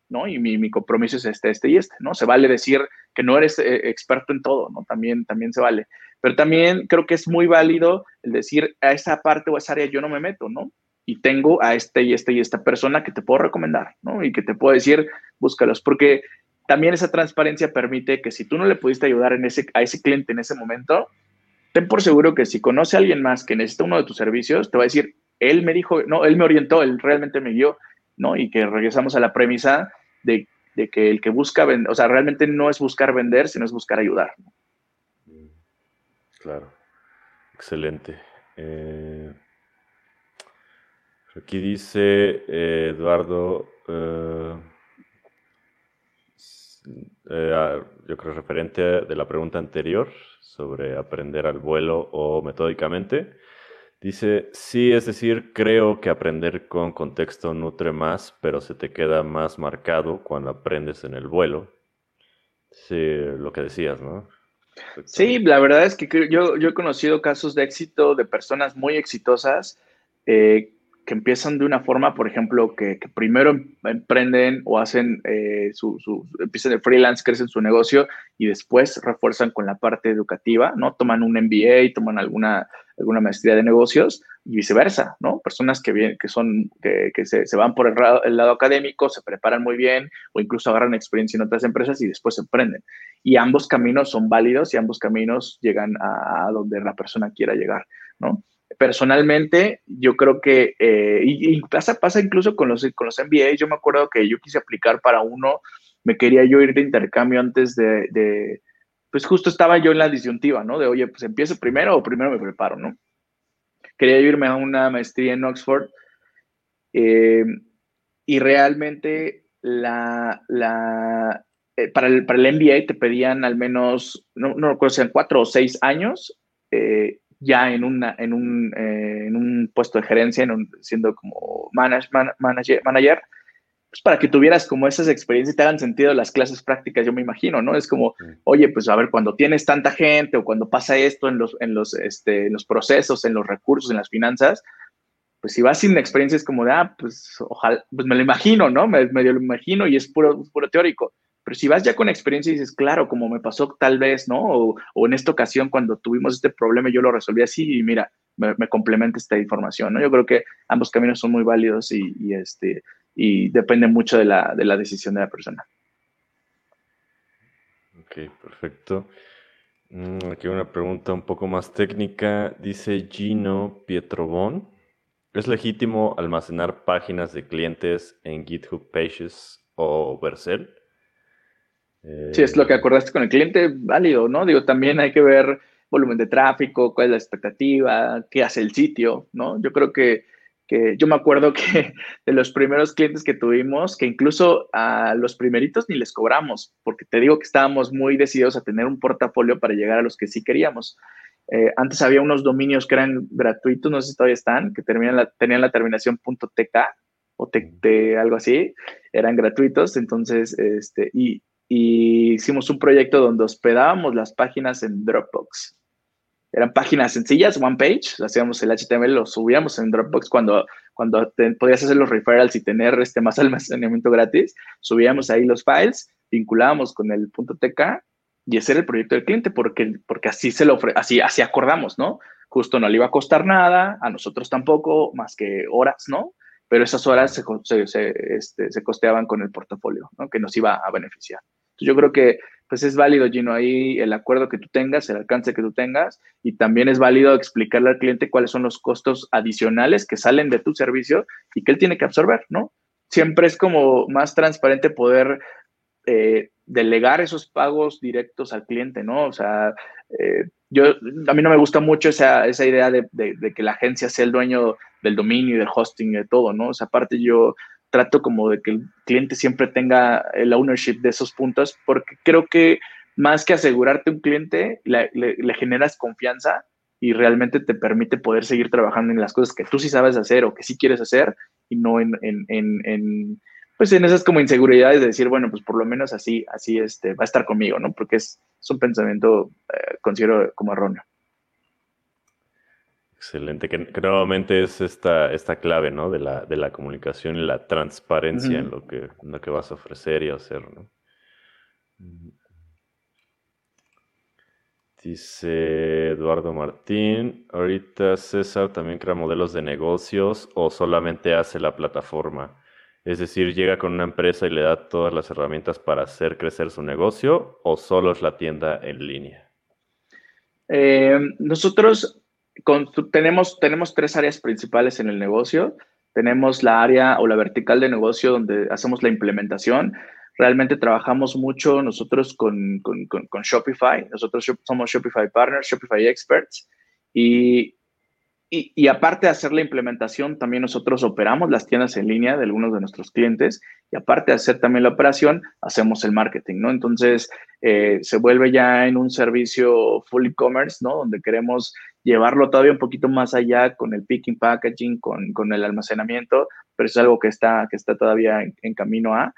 ¿no? Y mi, compromiso es este, este y este, ¿no? Se vale decir que no eres eh, experto en todo, ¿no? También, también se vale. Pero también creo que es muy válido el decir a esa parte o esa área yo no me meto, ¿no? Y tengo a este y este y esta persona que te puedo recomendar, ¿no? Y que te puedo decir, búscalos, porque también esa transparencia permite que si tú no le pudiste ayudar en ese, a ese cliente en ese momento, ten por seguro que si conoce a alguien más que necesita uno de tus servicios, te va a decir, él me dijo, no, él me orientó, él realmente me guió, ¿no? Y que regresamos a la premisa de, que el que busca vender, o sea, realmente no es buscar vender, sino es buscar ayudar. Claro, excelente. Eh, aquí dice eh, Eduardo, eh, yo creo referente de la pregunta anterior sobre aprender al vuelo o metódicamente. Dice, sí, es decir, creo que aprender con contexto nutre más, pero se te queda más marcado cuando aprendes en el vuelo. Sí, lo que decías, ¿no? Sí, la verdad es que yo, yo he conocido casos de éxito de personas muy exitosas eh, que empiezan de una forma, por ejemplo, que, primero em, emprenden o hacen eh, su, su, empiezan de freelance, crecen su negocio y después refuerzan con la parte educativa, ¿no? Toman un MBA, toman alguna, alguna maestría de negocios y viceversa, ¿no? Personas que, que, son, que, que se, se, van por el, el, lado académico, se preparan muy bien o incluso agarran experiencia en otras empresas y después emprenden. Y ambos caminos son válidos y ambos caminos llegan a, donde la persona quiera llegar, ¿no? personalmente, yo creo que, eh, y, pasa, pasa incluso con los, con los MBAs, yo me acuerdo que yo quise aplicar para uno, me quería yo ir de intercambio antes de, pues justo estaba yo en la disyuntiva, ¿no? De, oye, pues empiezo primero o primero me preparo, ¿no? Quería irme a una maestría en Oxford eh, y realmente la, la, eh, para, el, para el MBA te pedían al menos, no, no recuerdo si eran cuatro o seis años eh, ya en, una, en, un, eh, en un puesto de gerencia, en siendo como manage, manager, manager, pues para que tuvieras como esas experiencias y te hagan sentido las clases prácticas, yo me imagino, ¿no? Es como, oye, pues a ver, cuando tienes tanta gente o cuando pasa esto en los, en los, este, en los procesos, en los recursos, en las finanzas, pues si vas sin experiencia es como de, ah, pues ojalá, pues me lo imagino, ¿no? Me, medio lo imagino y es puro, puro teórico. Pero si vas ya con experiencia y dices, claro, como me pasó tal vez, ¿no? O, o en esta ocasión cuando tuvimos este problema yo lo resolví así y mira, me, me, complementa esta información, ¿no? Yo creo que ambos caminos son muy válidos y, y este, y depende mucho de la, de la, decisión de la persona. Ok, perfecto. Mm, aquí una pregunta un poco más técnica. Dice Gino Pietrobón. ¿Es legítimo almacenar páginas de clientes en GitHub Pages o Vercel? Si es lo que acordaste con el cliente, válido, ¿no? Digo, también hay que ver volumen de tráfico, cuál es la expectativa, qué hace el sitio, ¿no? Yo creo que, que yo me acuerdo que de los primeros clientes que tuvimos, que incluso a los primeritos ni les cobramos, porque te digo que estábamos muy decididos a tener un portafolio para llegar a los que sí queríamos. Eh, antes había unos dominios que eran gratuitos, no sé si todavía están, que tenían la, tenían la terminación .tk o algo así, eran gratuitos, entonces, este, y, y hicimos un proyecto donde hospedábamos las páginas en Dropbox eran páginas sencillas, one page, hacíamos el HTML, lo subíamos en Dropbox cuando, cuando podías hacer los referrals y tener este, más almacenamiento gratis, subíamos ahí los files, vinculábamos con el .tk y ese era el proyecto del cliente porque, porque así se lo así, así acordamos, ¿no? Justo no le iba a costar nada, a nosotros tampoco, más que horas, ¿no? Pero esas horas se, se, este, se costeaban con el portafolio, ¿no? Que nos iba a beneficiar. Yo creo que pues es válido, Gino, ahí el acuerdo que tú tengas, el alcance que tú tengas, y también es válido explicarle al cliente cuáles son los costos adicionales que salen de tu servicio y que él tiene que absorber, ¿no? Siempre es como más transparente poder eh, delegar esos pagos directos al cliente, ¿no? O sea, eh, yo, a mí no me gusta mucho esa, esa idea de, de, que la agencia sea el dueño del dominio y del hosting y de todo, ¿no? O sea, aparte yo trato como de que el cliente siempre tenga el ownership de esos puntos, porque creo que más que asegurarte un cliente, le, generas confianza y realmente te permite poder seguir trabajando en las cosas que tú sí sabes hacer o que sí quieres hacer y no en, en, en, pues en esas como inseguridades de decir, bueno, pues por lo menos así, así este, va a estar conmigo, ¿no? Porque es, un pensamiento, eh, considero como erróneo. Excelente, que, nuevamente es esta, esta clave, ¿no? De la, de la comunicación y la transparencia en, lo que, lo que vas a ofrecer y hacer, ¿no? Dice Eduardo Martín, ahorita César también crea modelos de negocios o solamente hace la plataforma. Es decir, llega con una empresa y le da todas las herramientas para hacer crecer su negocio o solo es la tienda en línea. Eh, nosotros tenemos, tenemos tres áreas principales en el negocio. Tenemos la área o la vertical de negocio donde hacemos la implementación. Realmente trabajamos mucho nosotros con, con, con Shopify. Nosotros somos Shopify Partners, Shopify Experts. Y y, aparte de hacer la implementación, también nosotros operamos las tiendas en línea de algunos de nuestros clientes y aparte de hacer también la operación, hacemos el marketing, ¿no? Entonces, eh, se vuelve ya en un servicio full e-commerce, ¿no? Donde queremos llevarlo todavía un poquito más allá con el picking, packaging, con, con el almacenamiento, pero es algo que está, que está todavía en, camino a.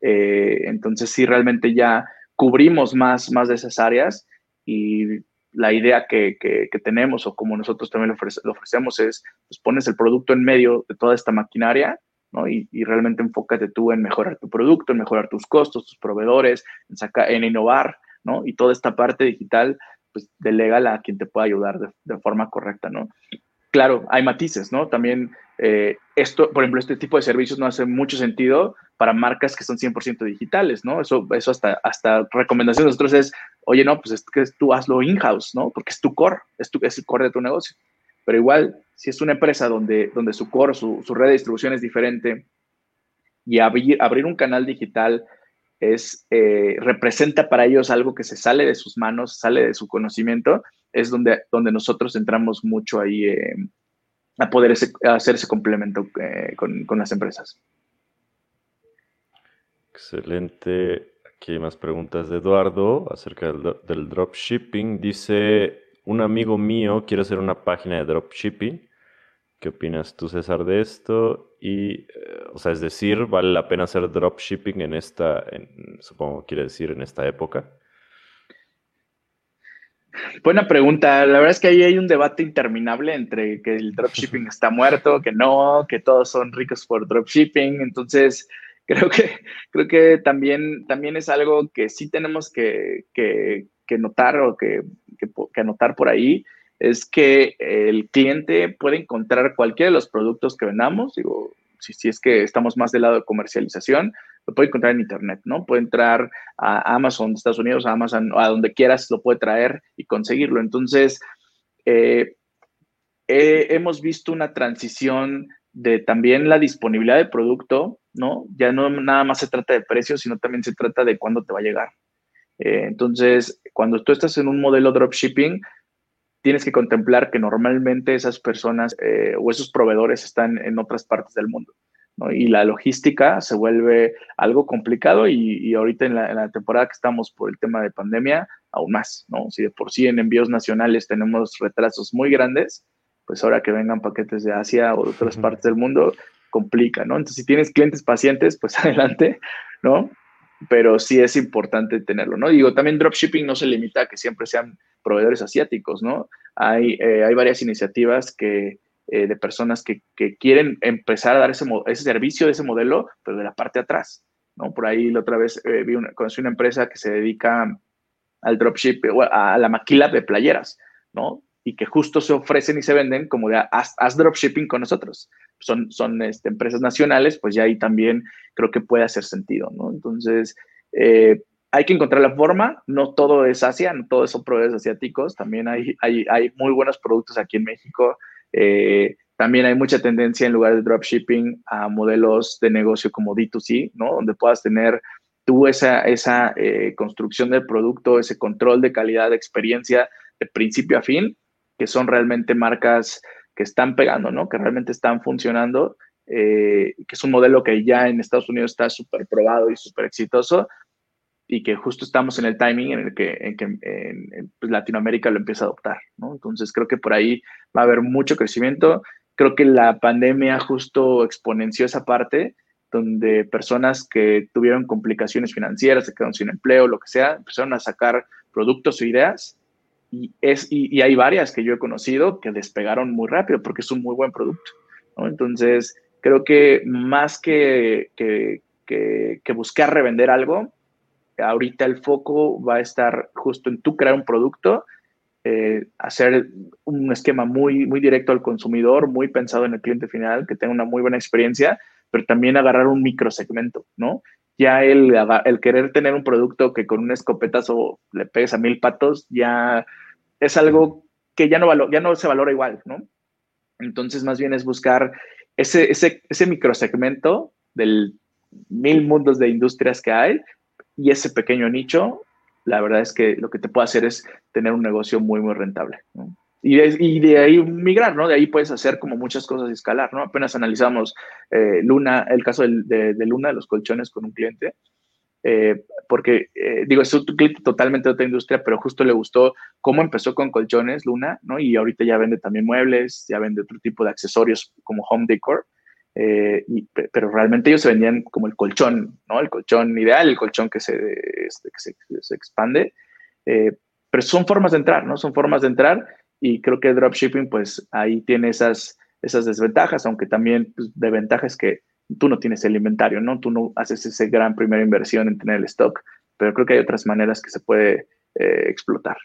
Eh, entonces, sí, realmente ya cubrimos más, más de esas áreas y la idea que, tenemos o como nosotros también lo, ofrecemos es, pues pones el producto en medio de toda esta maquinaria, ¿no? Y, realmente enfócate tú en mejorar tu producto, en mejorar tus costos, tus proveedores, en, en innovar, ¿no? Y toda esta parte digital, pues a quien te pueda ayudar de, forma correcta, ¿no? Claro, hay matices, ¿no? También eh, esto, por ejemplo, este tipo de servicios no hace mucho sentido para marcas que son 100% digitales, ¿no? Eso, eso hasta, hasta recomendaciones de nosotros es, oye, no, pues es que tú hazlo in-house, ¿no? Porque es tu core, es, tu, el core de tu negocio. Pero igual, si es una empresa donde, donde su core, su, su red de distribución es diferente y abrir, abrir un canal digital es, eh, representa para ellos algo que se sale de sus manos, sale de su conocimiento, es donde, donde nosotros entramos mucho ahí eh, a poder hacer ese complemento eh, con, las empresas. Excelente. Aquí hay más preguntas de Eduardo acerca del, del dropshipping. Dice, un amigo mío quiere hacer una página de dropshipping. ¿Qué opinas tú, César, de esto? Y, eh, o sea, es decir, ¿vale la pena hacer dropshipping en esta, supongo quiere decir, en esta época? Buena pregunta. La verdad es que ahí hay un debate interminable entre que el dropshipping está muerto, que no, que todos son ricos por dropshipping. Entonces, creo que, creo que también, también es algo que sí tenemos que, que, que notar o que, que, anotar por ahí. Es que el cliente puede encontrar cualquiera de los productos que vendamos, digo, si, si es que estamos más del lado de comercialización, lo puede encontrar en Internet, ¿no? Puede entrar a Amazon Estados Unidos, a Amazon, a donde quieras, lo puede traer y conseguirlo. Entonces, eh, hemos visto una transición de también la disponibilidad de producto, ¿no? Ya no nada más se trata de precio, sino también se trata de cuándo te va a llegar. Eh, entonces, cuando tú estás en un modelo dropshipping, tienes que contemplar que normalmente esas personas eh, o esos proveedores están en otras partes del mundo. ¿no? Y la logística se vuelve algo complicado y, ahorita en la, en la, temporada que estamos por el tema de pandemia, aún más, ¿no? Si de por sí en envíos nacionales tenemos retrasos muy grandes, pues ahora que vengan paquetes de Asia o de otras partes del mundo, complica, ¿no? Entonces, si tienes clientes pacientes, pues adelante, ¿no? Pero sí es importante tenerlo, ¿no? Digo, también dropshipping no se limita a que siempre sean proveedores asiáticos, ¿no? Hay, eh, hay varias iniciativas que, eh, de personas que, que, quieren empezar a dar ese, ese servicio ese modelo, pero de la parte de atrás, ¿no? Por ahí la otra vez eh, vi una, conocí una empresa que se dedica al dropshipping, a la maquila de playeras, ¿no? y que justo se ofrecen y se venden como de haz, dropshipping con nosotros. Son, son este, empresas nacionales, pues ya ahí también creo que puede hacer sentido, ¿no? Entonces, eh, hay que encontrar la forma, no todo es Asia, no todo son proveedores asiáticos, también hay, hay, hay muy buenos productos aquí en México, eh, también hay mucha tendencia en lugar de dropshipping a modelos de negocio como D2C, ¿no? Donde puedas tener tú esa, esa eh, construcción del producto, ese control de calidad, de experiencia de principio a fin que son realmente marcas que están pegando, ¿no? Que realmente están funcionando, eh, que es un modelo que ya en Estados Unidos está súper probado y súper exitoso y que justo estamos en el timing en el que, en, que en, pues, Latinoamérica lo empieza a adoptar, ¿no? Entonces creo que por ahí va a haber mucho crecimiento. Creo que la pandemia justo exponenció esa parte donde personas que tuvieron complicaciones financieras, se quedaron sin empleo, lo que sea, empezaron a sacar productos o ideas y, es, y, hay varias que yo he conocido que despegaron muy rápido porque es un muy buen producto. Entonces, creo que más que, que, que, buscar revender algo, ahorita el foco va a estar justo en tú crear un producto, eh, hacer un esquema muy, muy directo al consumidor, muy pensado en el cliente final, que tenga una muy buena experiencia, pero también agarrar un microsegmento, ¿no? Ya el, el querer tener un producto que con un escopetazo le pegues a mil patos, ya es algo que ya no, ya no se valora igual, ¿no? Entonces, más bien es buscar ese, ese, ese microsegmento del mil mundos de industrias que hay y ese pequeño nicho, la verdad es que lo que te puede hacer es tener un negocio muy, muy rentable. ¿no? Y, de, y de ahí migrar, ¿no? De ahí puedes hacer como muchas cosas y escalar, ¿no? Apenas analizamos eh, Luna, el caso de, de, Luna, de los colchones con un cliente, eh, porque, eh, digo, es un cliente totalmente de otra industria, pero justo le gustó cómo empezó con colchones Luna, ¿no? Y ahorita ya vende también muebles, ya vende otro tipo de accesorios como home decor, eh, pero realmente ellos se vendían como el colchón, ¿no? El colchón ideal, el colchón que se, este, expande, pero son formas de entrar, ¿no? Son formas de entrar y creo que dropshipping, pues ahí tiene esas, esas desventajas, aunque también pues, de ventajas que tú no tienes el inventario, ¿no? Tú no haces esa gran primera inversión en tener el stock, pero creo que hay otras maneras que se puede eh, explotar.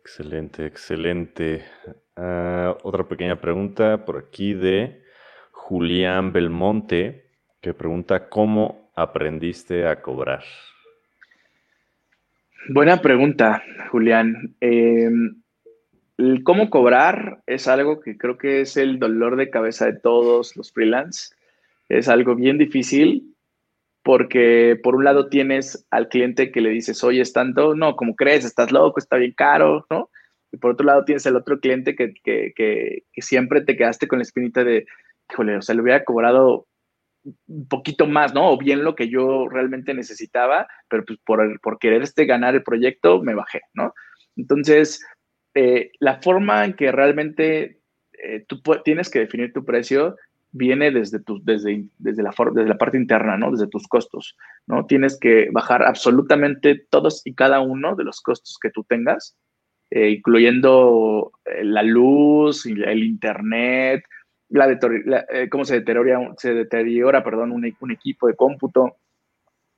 Excelente, excelente. Ah, otra pequeña pregunta por aquí de Julián Belmonte, que pregunta, ¿cómo aprendiste a cobrar? Buena pregunta, Julián. Em, cómo cobrar es algo que creo que es el dolor de cabeza de todos los freelance. Es algo bien difícil porque por un lado tienes al cliente que le dices, oye, es tanto, no, como crees, estás loco, está bien caro, ¿no? Y por otro lado tienes el otro cliente que, que, que, que siempre te quedaste con la espinita de, híjole, o sea, le hubiera cobrado un poquito más, ¿no? O bien lo que yo realmente necesitaba, pero pues por, por querer este ganar el proyecto me bajé, ¿no? Entonces, eh, la forma en que realmente eh, tú tienes que definir tu precio viene desde, la la parte interna, ¿no? Desde tus costos, ¿no? Tienes que bajar absolutamente todos y cada uno de los costos que tú tengas, eh, incluyendo la luz, el internet, la, cómo se deteriora, se deteriora perdón, un, un equipo de cómputo,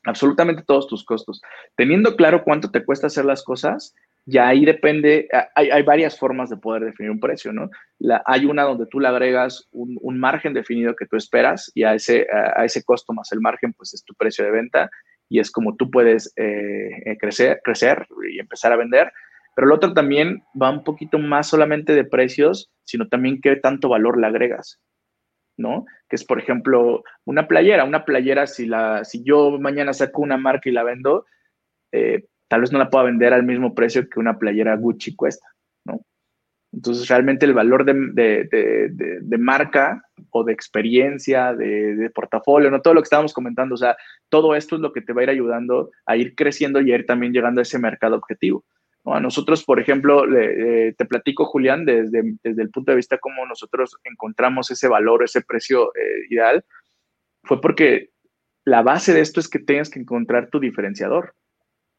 absolutamente todos tus costos. Teniendo claro cuánto te cuesta hacer las cosas, ya ahí depende, hay, hay, varias formas de poder definir un precio, ¿no? Hay una donde tú le agregas un, margen definido que tú esperas y a ese, a, ese costo más el margen, pues es tu precio de venta y es como tú puedes eh, crecer, crecer y empezar a vender. Pero el otro también va un poquito más solamente de precios, sino también qué tanto valor le agregas, ¿no? Que es, por ejemplo, una playera. Una playera, si, la, si yo mañana saco una marca y la vendo, eh, tal vez no la pueda vender al mismo precio que una playera Gucci cuesta, ¿no? Entonces, realmente el valor de, marca o de experiencia, de, portafolio, ¿no? Todo lo que estábamos comentando, o sea, todo esto es lo que te va a ir ayudando a ir creciendo y a ir también llegando a ese mercado objetivo. A nosotros, por ejemplo, te platico, Julián, desde, desde el punto de vista cómo nosotros encontramos ese valor, ese precio eh, ideal, fue porque la base de esto es que tengas que encontrar tu diferenciador,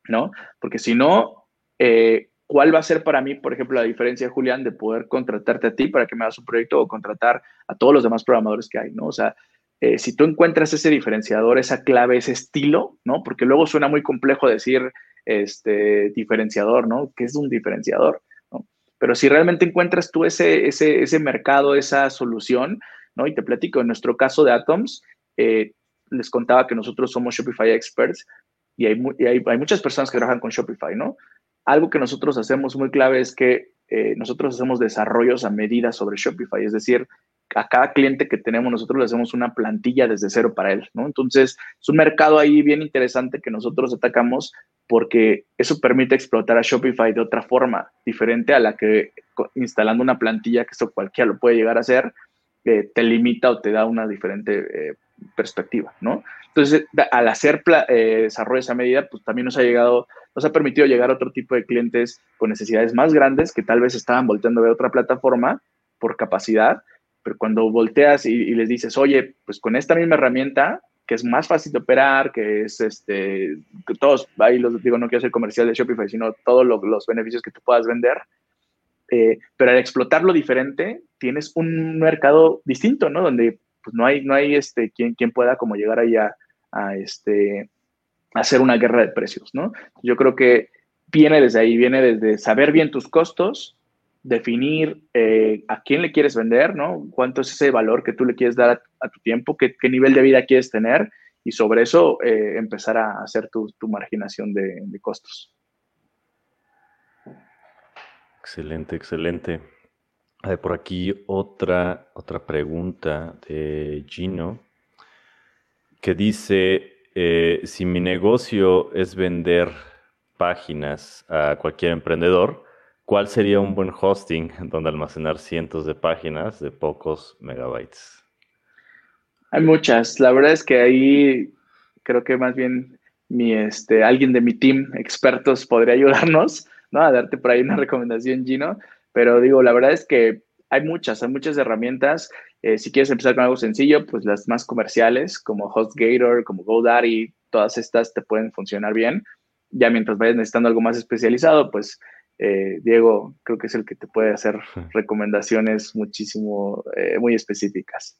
¿no? Porque si no, eh, ¿cuál va a ser para mí, por ejemplo, la diferencia, Julián, de poder contratarte a ti para que me hagas un proyecto o contratar a todos los demás programadores que hay, ¿no? O sea, eh, si tú encuentras ese diferenciador, esa clave, ese estilo, ¿no? Porque luego suena muy complejo decir este diferenciador, ¿no? ¿Qué es un diferenciador? ¿no? Pero si realmente encuentras tú ese, ese, ese mercado, esa solución, ¿no? Y te platico, en nuestro caso de Atoms, eh, les contaba que nosotros somos Shopify experts y, hay, hay, hay, muchas personas que trabajan con Shopify, ¿no? Algo que nosotros hacemos muy clave es que eh, nosotros hacemos desarrollos a medida sobre Shopify, es decir, a cada cliente que tenemos nosotros le hacemos una plantilla desde cero para él, ¿no? Entonces, es un mercado ahí bien interesante que nosotros atacamos porque eso permite explotar a Shopify de otra forma, diferente a la que instalando una plantilla, que eso cualquiera lo puede llegar a hacer, eh, te limita o te da una diferente eh, perspectiva, ¿no? Entonces, al hacer eh, desarrollos a medida, pues también nos ha llegado, nos ha permitido llegar a otro tipo de clientes con necesidades más grandes que tal vez estaban volteando ver otra plataforma por capacidad, pero cuando volteas y, y les dices, oye, pues con esta misma herramienta que es más fácil de operar, que es este, que todos, ahí los digo, no quiero ser comercial de Shopify, sino todos los beneficios que tú puedas vender. Eh, pero al explotarlo diferente, tienes un mercado distinto, ¿no? Donde pues, no hay, no hay este, quien, quien pueda como llegar ahí a, a, este, hacer una guerra de precios, ¿no? Yo creo que viene desde ahí, viene desde saber bien tus costos, definir eh, a quién le quieres vender, ¿no? Cuánto es ese valor que tú le quieres dar a, tu tiempo, ¿Qué, nivel de vida quieres tener y sobre eso eh, empezar a hacer tu, marginación de, costos. Excelente, excelente. por aquí otra, otra pregunta de Gino que dice, eh, si mi negocio es vender páginas a cualquier emprendedor, ¿Cuál sería un buen hosting donde almacenar cientos de páginas de pocos megabytes? Hay muchas. La verdad es que ahí creo que más bien mi, este, alguien de mi team, expertos, podría ayudarnos, ¿no? A darte por ahí una recomendación, Gino. Pero digo, la verdad es que hay muchas, hay muchas herramientas. Eh, si quieres empezar con algo sencillo, pues las más comerciales, como HostGator, como GoDaddy, todas estas te pueden funcionar bien. Ya mientras vayas necesitando algo más especializado, pues eh, Diego creo que es el que te puede hacer recomendaciones muchísimo, eh, muy específicas.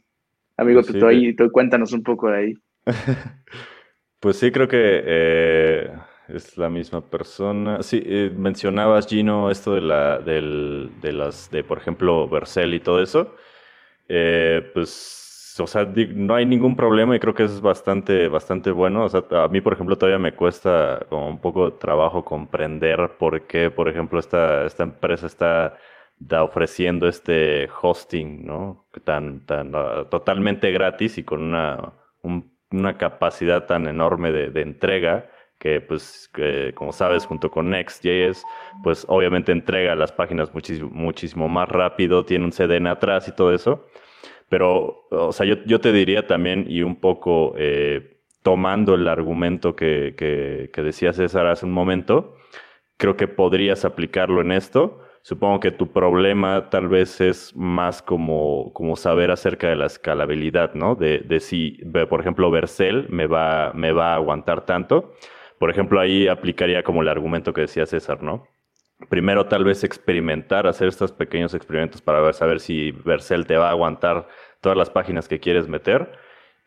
Amigo, pues tú, ahí, tú cuéntanos un poco de ahí. pues sí, creo que eh, es la misma persona. Sí, mencionabas, Gino, esto de, la, del, de las, de por ejemplo, Vercel y todo eso. pues o sea, no hay ningún problema y creo que es bastante, bastante bueno. O sea, a mí, por ejemplo, todavía me cuesta como un poco de trabajo comprender por qué, por ejemplo, esta, esta empresa está ofreciendo este hosting, ¿no? Tan, tan ah, totalmente gratis y con una, una capacidad tan enorme de, entrega que pues como sabes junto con Next.js pues obviamente entrega las páginas muchísimo, muchísimo más rápido, tiene un CDN atrás y todo eso. Pero, o sea, yo, te diría también, y un poco eh, tomando el argumento que, que, decía César hace un momento, creo que podrías aplicarlo en esto. Supongo que tu problema tal vez es más como, como saber acerca de la escalabilidad, ¿no? De, de si, por ejemplo, Vercel me va, me va a aguantar tanto. Por ejemplo, ahí aplicaría como el argumento que decía César, ¿no? primero tal vez experimentar, hacer estos pequeños experimentos para ver, saber si Vercel te va a aguantar todas las páginas que quieres meter.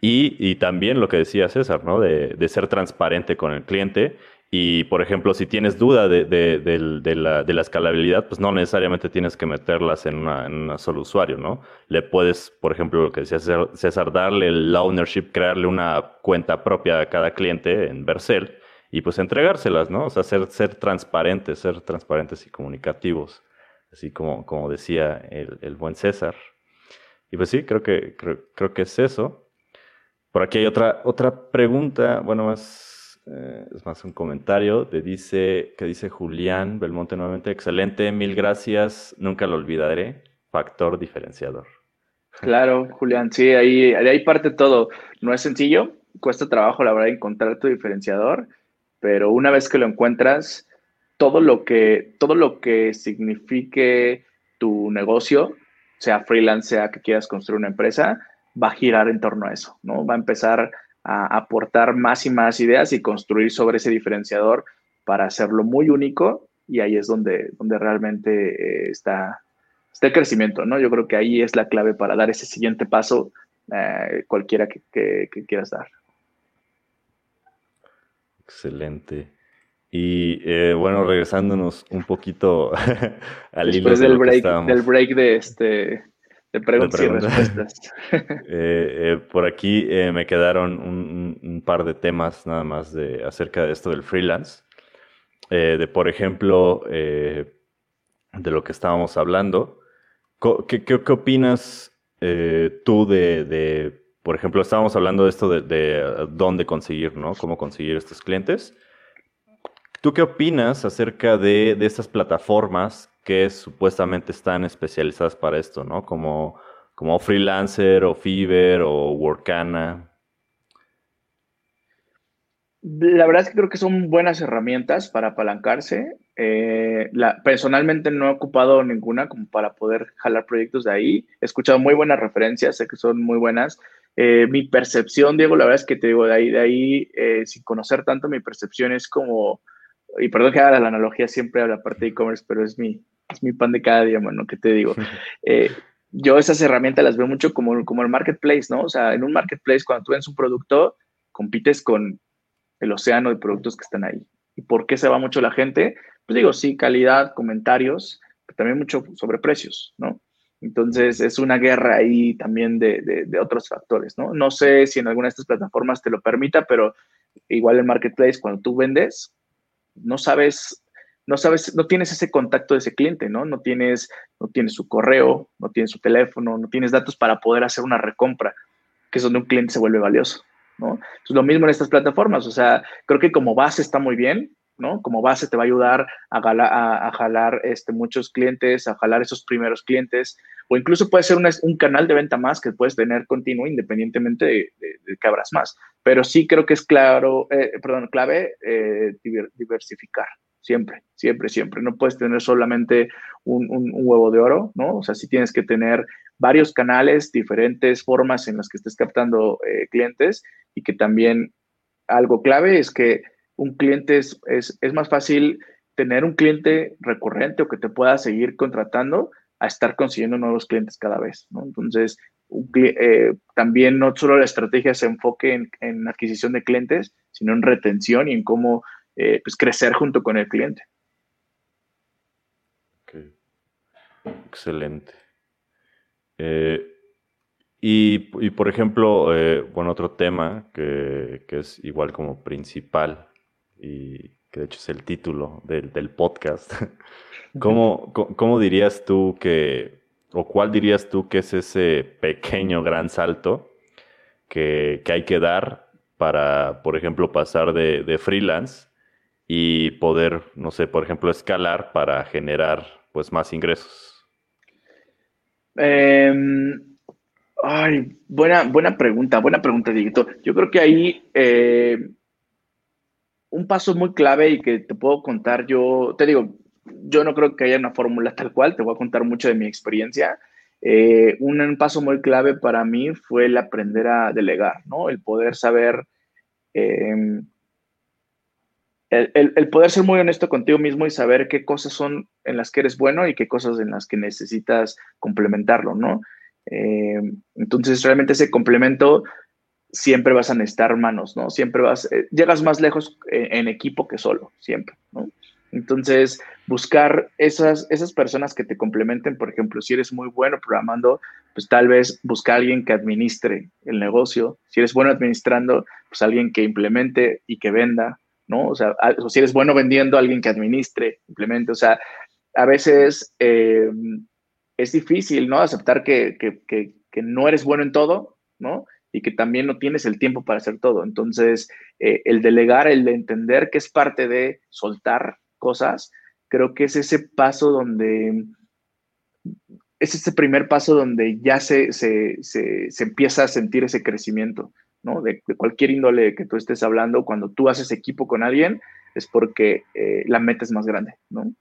Y, también lo que decía César, ¿no? De, ser transparente con el cliente. Y, por ejemplo, si tienes duda de, la, escalabilidad, pues no necesariamente tienes que meterlas en una, solo usuario, ¿no? Le puedes, por ejemplo, lo que decía César, darle el ownership, crearle una cuenta propia a cada cliente en Vercel y pues entregárselas, ¿no? O sea, ser, ser transparentes, ser transparentes y comunicativos, así como, como decía el, el buen César. Y pues sí, creo que, creo, que es eso. Por aquí hay otra, otra pregunta, bueno, más, eh, es más un comentario, de dice, que dice Julián Belmonte nuevamente, excelente, mil gracias, nunca lo olvidaré, factor diferenciador. Claro, Julián, sí, ahí, ahí parte todo. No es sencillo, cuesta trabajo, la verdad, encontrar tu diferenciador, pero una vez que lo encuentras, todo lo que, todo lo que signifique tu negocio, sea freelance, sea que quieras construir una empresa, va a girar en torno a eso, ¿no? Va a empezar a aportar más y más ideas y construir sobre ese diferenciador para hacerlo muy único y ahí es donde, donde realmente eh, está, está el crecimiento, ¿no? Yo creo que ahí es la clave para dar ese siguiente paso eh, cualquiera que, quieras dar. Excelente. Y eh, bueno, regresándonos un poquito al Después del, break, del break de este de preguntas, y respuestas. Eh, por aquí me quedaron un, par de temas nada más de acerca de esto del freelance. de por ejemplo, de lo que estábamos hablando. ¿Qué, qué, opinas eh, tú de, por ejemplo, estábamos hablando de esto de, dónde conseguir, ¿no? Cómo conseguir estos clientes. ¿Tú qué opinas acerca de, de estas plataformas que supuestamente están especializadas para esto, ¿no? Como, como Freelancer o Fiverr o Workana. La verdad es que creo que son buenas herramientas para apalancarse. Eh, personalmente no he ocupado ninguna como para poder jalar proyectos de ahí. He escuchado muy buenas referencias, sé que son muy buenas. Eh, mi percepción, Diego, la verdad es que te digo, de ahí, de ahí eh, sin conocer tanto, mi percepción es como, y perdón que haga la analogía siempre a la parte de e-commerce, pero es mi, es mi pan de cada día, mano, que te digo. yo esas herramientas las veo mucho como, como el marketplace, ¿no? O sea, en un marketplace, cuando tú ves un producto, compites con el océano de productos que están ahí. ¿Y por qué se va mucho la gente? Pues digo, sí, calidad, comentarios, pero también mucho sobre precios, ¿no? Entonces es una guerra ahí también de, otros factores, ¿no? No sé si en alguna de estas plataformas te lo permita, pero igual en Marketplace, cuando tú vendes, no sabes, no sabes, no tienes ese contacto de ese cliente, ¿no? No tienes, no tienes su correo, no tienes su teléfono, no tienes datos para poder hacer una recompra, que es donde un cliente se vuelve valioso. ¿no? lo mismo en estas plataformas, o sea, creo que como base está muy bien, Como base te va a ayudar a, jalar este, muchos clientes, a jalar esos primeros clientes, o incluso puede ser un, canal de venta más que puedes tener continuo independientemente de, que abras más. Pero sí creo que es claro, eh, perdón, clave eh, diversificar, siempre, siempre, siempre. No puedes tener solamente un, huevo de oro, ¿no? O sea, sí tienes que tener varios canales, diferentes formas en las que estés captando eh, clientes y que también algo clave es que un cliente es, es, más fácil tener un cliente recurrente o que te pueda seguir contratando a estar consiguiendo nuevos clientes cada vez, ¿no? Entonces, eh, también no solo la estrategia se enfoque en, en, adquisición de clientes, sino en retención y en cómo eh, pues crecer junto con el cliente. Excelente. Eh, y, por ejemplo, bueno, otro tema que, es igual como principal y que de hecho es el título del, podcast. ¿Cómo, ¿Cómo, dirías tú que, o cuál dirías tú que es ese pequeño gran salto que, hay que dar para, por ejemplo, pasar de, freelance y poder, no sé, por ejemplo, escalar para generar pues más ingresos? Eh, Ay, buena, buena pregunta, buena pregunta, Dieguito. Yo creo que ahí eh, un paso muy clave y que te puedo contar yo, te digo, yo no creo que haya una fórmula tal cual, te voy a contar mucho de mi experiencia. Eh, un, paso muy clave para mí fue el aprender a delegar, ¿no? El poder saber, em, el, el, poder ser muy honesto contigo mismo y saber qué cosas son en las que eres bueno y qué cosas en las que necesitas complementarlo, ¿no? Eh, entonces, realmente ese complemento siempre vas a necesitar manos, ¿no? Siempre vas, eh, llegas más lejos eh, en, equipo que solo, siempre, ¿no? Entonces, buscar esas, esas personas que te complementen, por ejemplo, si eres muy bueno programando, pues tal vez buscar a alguien que administre el negocio. Si eres bueno administrando, pues alguien que implemente y que venda, ¿no? O sea, o si eres bueno vendiendo, alguien que administre, simplemente, o sea, a veces eh, es difícil, ¿no? Aceptar que, no eres bueno en todo, ¿no? Y que también no tienes el tiempo para hacer todo. Entonces, eh, el delegar, el de entender que es parte de soltar cosas, creo que es ese paso donde, es ese primer paso donde ya se, se, empieza a sentir ese crecimiento, ¿no? De, cualquier índole que tú estés hablando, cuando tú haces equipo con alguien, es porque eh, la meta es más grande, ¿no?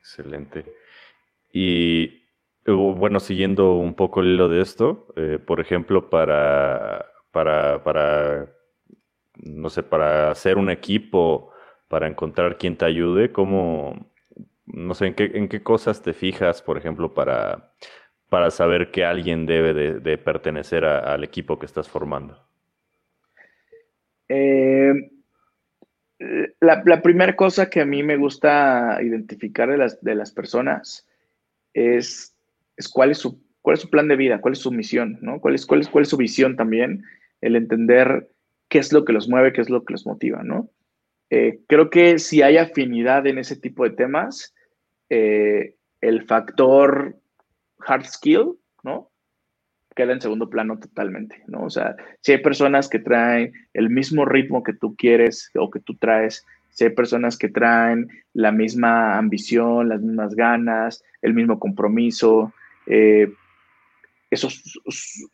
Excelente. Y bueno, siguiendo un poco el hilo de esto, eh, por ejemplo, para, para, para, no sé, para hacer un equipo, para encontrar quien te ayude, ¿cómo, no sé, en qué, en qué cosas te fijas, por ejemplo, para, para saber que alguien debe de, pertenecer al equipo que estás formando? Eh, la, primera cosa que a mí me gusta identificar de las, de las personas es, es, cuál, es su, cuál es su plan de vida, cuál es su misión, ¿no? ¿Cuál es, cuál, es, cuál es su visión también, el entender qué es lo que los mueve, qué es lo que los motiva, ¿no? Eh, creo que si hay afinidad en ese tipo de temas, eh, el factor hard skill, ¿no? queda en segundo plano totalmente, ¿no? O sea, si hay personas que traen el mismo ritmo que tú quieres o que tú traes, si hay personas que traen la misma ambición, las mismas ganas, el mismo compromiso, eh, eso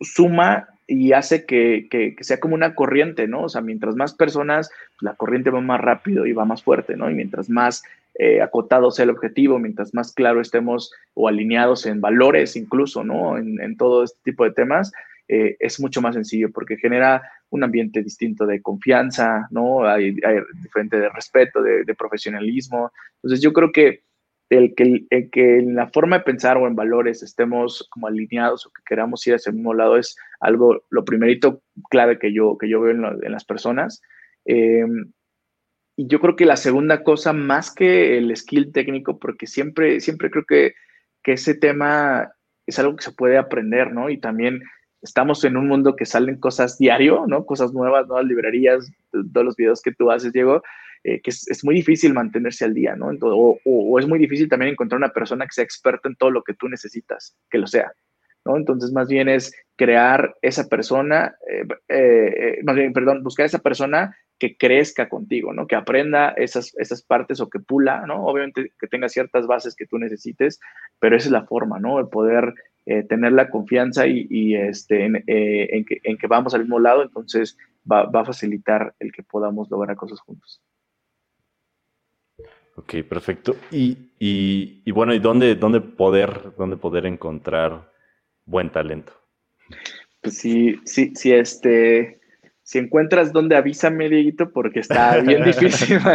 suma y hace que, sea como una corriente, ¿no? O sea, mientras más personas, la corriente va más rápido y va más fuerte, ¿no? Y mientras más eh, acotado sea el objetivo, mientras más claro estemos o alineados en valores incluso, ¿no? En, en todo este tipo de temas, eh, es mucho más sencillo porque genera un ambiente distinto de confianza, ¿no? Hay, diferente de respeto, de profesionalismo. Entonces yo creo que el que, que en la forma de pensar o en valores estemos como alineados o que queramos ir hacia el mismo lado es algo, lo primerito clave que yo, que yo veo en, las personas. Em, y yo creo que la segunda cosa, más que el skill técnico, porque siempre, siempre creo que, que ese tema es algo que se puede aprender, ¿no? Y también estamos en un mundo que salen cosas diario, ¿no? Cosas nuevas, nuevas librerías, todos los videos que tú haces, Diego, eh, que es, muy difícil mantenerse al día, ¿no? o, es muy difícil también encontrar una persona que sea experta en todo lo que tú necesitas, que lo sea, ¿no? Entonces, más bien es crear esa persona, eh, eh, más bien, perdón, buscar esa persona que crezca contigo, ¿no? Que aprenda esas, esas partes o que pula, ¿no? Obviamente que tenga ciertas bases que tú necesites, pero esa es la forma, ¿no? El poder tener la confianza y, este, en, que, en, que, vamos al mismo lado, entonces va, va, a facilitar el que podamos lograr cosas juntos. Ok, perfecto. Y, bueno, ¿y dónde, dónde, poder, dónde poder encontrar buen talento? Pues sí, sí, sí, este, si encuentras dónde avísame, Dieguito, porque está bien difícil.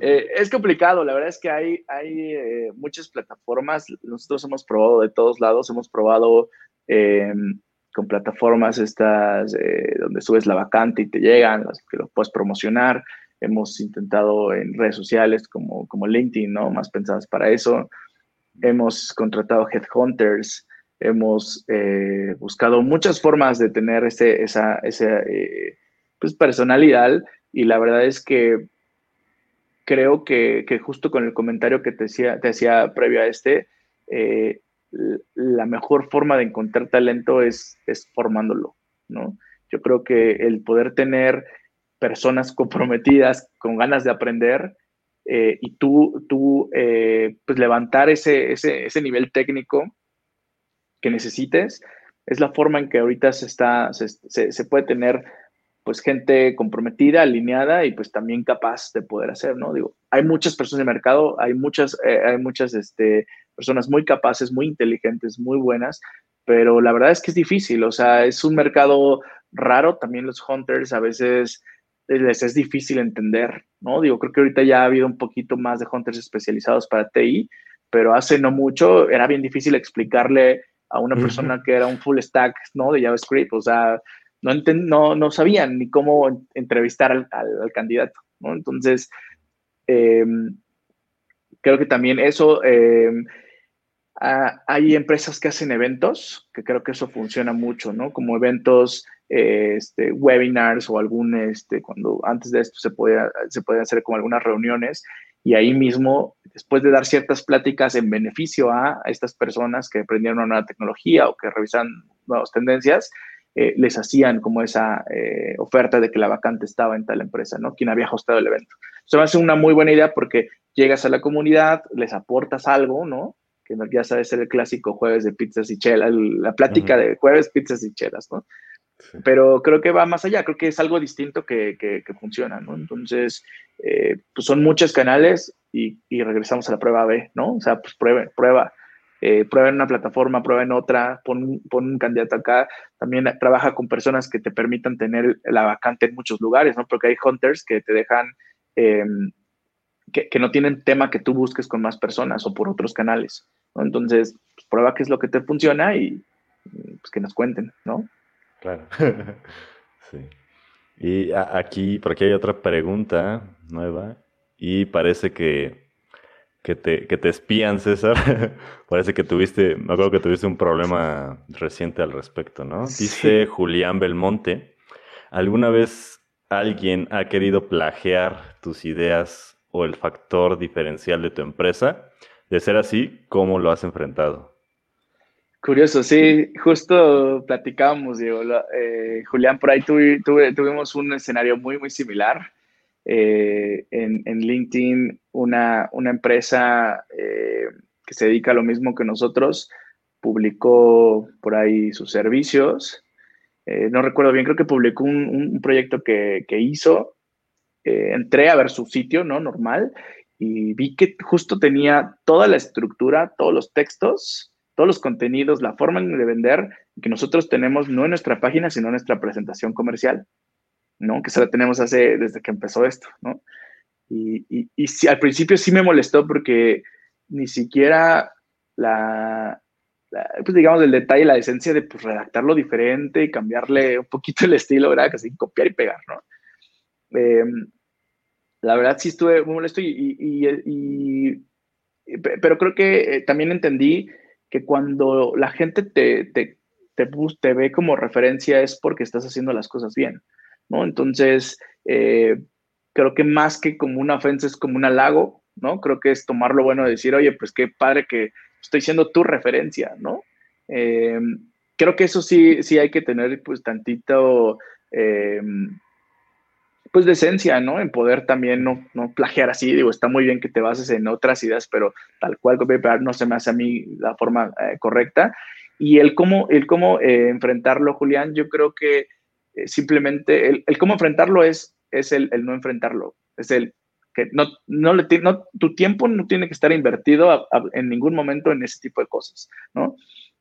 Eh, es complicado, la verdad es que hay, hay eh, muchas plataformas, nosotros hemos probado de todos lados, hemos probado em, con plataformas estas eh, donde subes la vacante y te llegan, las que lo puedes promocionar hemos intentado en redes sociales como, como LinkedIn, ¿no? Más pensadas para eso. Hemos contratado headhunters, hemos eh, buscado muchas formas de tener ese, esa, eh, pues, personalidad y la verdad es que creo que, justo con el comentario que te decía, te decía previo a este, eh, la mejor forma de encontrar talento es, es formándolo, ¿no? Yo creo que el poder tener personas comprometidas con ganas de aprender eh, y tú, tú eh, pues levantar ese, ese, ese, nivel técnico que necesites, es la forma en que ahorita se, está, se, se, puede tener pues gente comprometida, alineada y pues también capaz de poder hacer, ¿no? Digo, hay muchas personas en el mercado, hay muchas, eh, hay muchas este, personas muy capaces, muy inteligentes, muy buenas, pero la verdad es que es difícil, o sea, es un mercado raro, también los hunters a veces les es difícil entender, ¿no? Digo, creo que ahorita ya ha habido un poquito más de hunters especializados para TI, pero hace no mucho era bien difícil explicarle a una persona que era un full stack, ¿no? De JavaScript, o sea, no, no, no sabían ni cómo entrevistar al, al, candidato, ¿no? Entonces, em, creo que también eso, em, hay empresas que hacen eventos, que creo que eso funciona mucho, ¿no? Como eventos, este, webinars o algún, este, cuando antes de esto se podía, se podía hacer como algunas reuniones y ahí mismo, después de dar ciertas pláticas en beneficio a, estas personas que aprendieron una nueva tecnología o que revisan nuevas tendencias, eh, les hacían como esa eh, oferta de que la vacante estaba en tal empresa, ¿no? Quien había hostado el evento. Eso me hace una muy buena idea porque llegas a la comunidad, les aportas algo, ¿no? que ya sabes el clásico jueves de pizzas y chelas, la plática de jueves, pizzas y chelas, ¿no? Pero creo que va más allá, creo que es algo distinto que, que, funciona, ¿no? Entonces, eh, pues son muchos canales y, y, regresamos a la prueba B, ¿no? O sea, pues prueba, prueba, eh, prueba en una plataforma, prueba en otra, pon, pon, un candidato acá, también trabaja con personas que te permitan tener la vacante en muchos lugares, ¿no? Porque hay hunters que te dejan... Eh, que, no tienen tema que tú busques con más personas o por otros canales. Entonces, pues, prueba qué es lo que te funciona y pues, que nos cuenten, ¿no? Claro. sí. Y aquí, por aquí hay otra pregunta nueva y parece que, que, te, que te espían, César. parece que tuviste, me acuerdo que tuviste un problema reciente al respecto, ¿no? Dice Julián Belmonte, ¿alguna vez alguien ha querido plagiar tus ideas o el factor diferencial de tu empresa? De ser así, ¿cómo lo has enfrentado? Curioso, sí, justo platicábamos, Diego. Eh, Julián, por ahí tuvimos un escenario muy, muy similar. Eh, en, LinkedIn, una, una empresa eh, que se dedica a lo mismo que nosotros publicó por ahí sus servicios. no recuerdo bien, creo que publicó un, proyecto que, que hizo eh, entré a ver su sitio, ¿no? Normal, y vi que justo tenía toda la estructura, todos los textos, todos los contenidos, la forma de vender que nosotros tenemos no en nuestra página, sino en nuestra presentación comercial, ¿no? Que se la tenemos hace, desde que empezó esto, ¿no? Y, y, al principio sí me molestó porque ni siquiera la, pues digamos, el detalle, la esencia de pues, redactarlo diferente y cambiarle un poquito el estilo, ¿verdad? Casi copiar y pegar, ¿no? Eh, la verdad sí estuve muy molesto y, pero creo que eh, también entendí que cuando la gente te, te, te, ve como referencia es porque estás haciendo las cosas bien, ¿no? Entonces, eh, creo que más que como una ofensa es como un halago, ¿no? Creo que es tomar lo bueno de decir, oye, pues qué padre que estoy siendo tu referencia, ¿no? Eh, creo que eso sí, sí hay que tener pues tantito pues de esencia, ¿no? En poder también no, no plagiar así, digo, está muy bien que te bases en otras ideas, pero tal cual no se me hace a mí la forma eh, correcta. Y el cómo, el cómo eh, enfrentarlo, Julián, yo creo que eh, simplemente el, el, cómo enfrentarlo es, es el, el, no enfrentarlo, es el que no, no, le, no tu tiempo no tiene que estar invertido en ningún momento en ese tipo de cosas, ¿no?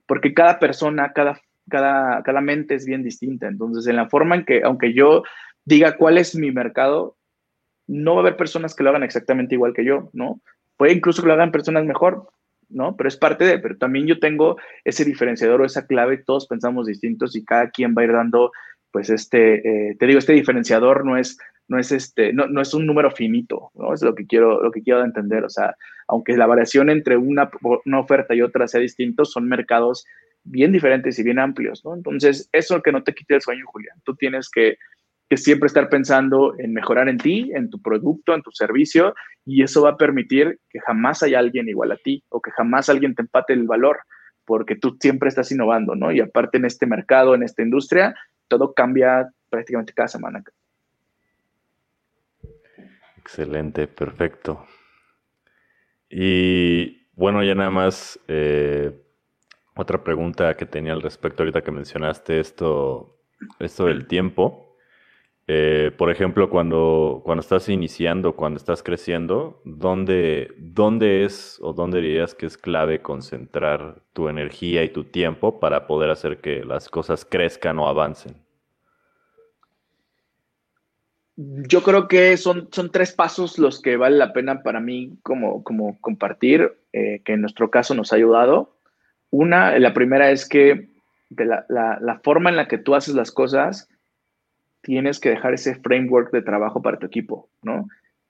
Porque cada persona, cada, cada, cada mente es bien distinta. Entonces, en la forma en que, aunque yo diga cuál es mi mercado, no va a haber personas que lo hagan exactamente igual que yo, ¿no? Puede incluso que lo hagan personas mejor, ¿no? Pero es parte de, pero también yo tengo ese diferenciador o esa clave, todos pensamos distintos y cada quien va a ir dando, pues este, eh, te digo, este diferenciador no es, no es este, no, no, es un número finito, ¿no? Es lo que quiero, lo que quiero entender, o sea, aunque la variación entre una, una oferta y otra sea distinto, son mercados bien diferentes y bien amplios, ¿no? Entonces, eso que no te quite el sueño, Julián, tú tienes que que siempre estar pensando en mejorar en ti, en tu producto, en tu servicio, y eso va a permitir que jamás haya alguien igual a ti o que jamás alguien te empate el valor, porque tú siempre estás innovando, ¿no? Y aparte en este mercado, en esta industria, todo cambia prácticamente cada semana. Excelente, perfecto. Y bueno, ya nada más eh, otra pregunta que tenía al respecto ahorita que mencionaste esto, esto del tiempo. Eh, por ejemplo, cuando, cuando estás iniciando, cuando estás creciendo, ¿dónde, ¿dónde es o dónde dirías que es clave concentrar tu energía y tu tiempo para poder hacer que las cosas crezcan o avancen? Yo creo que son, son tres pasos los que vale la pena para mí como, como compartir, eh, que en nuestro caso nos ha ayudado. Una, la primera es que de la, la forma en la que tú haces las cosas, tienes que dejar ese framework de trabajo para tu equipo, ¿no?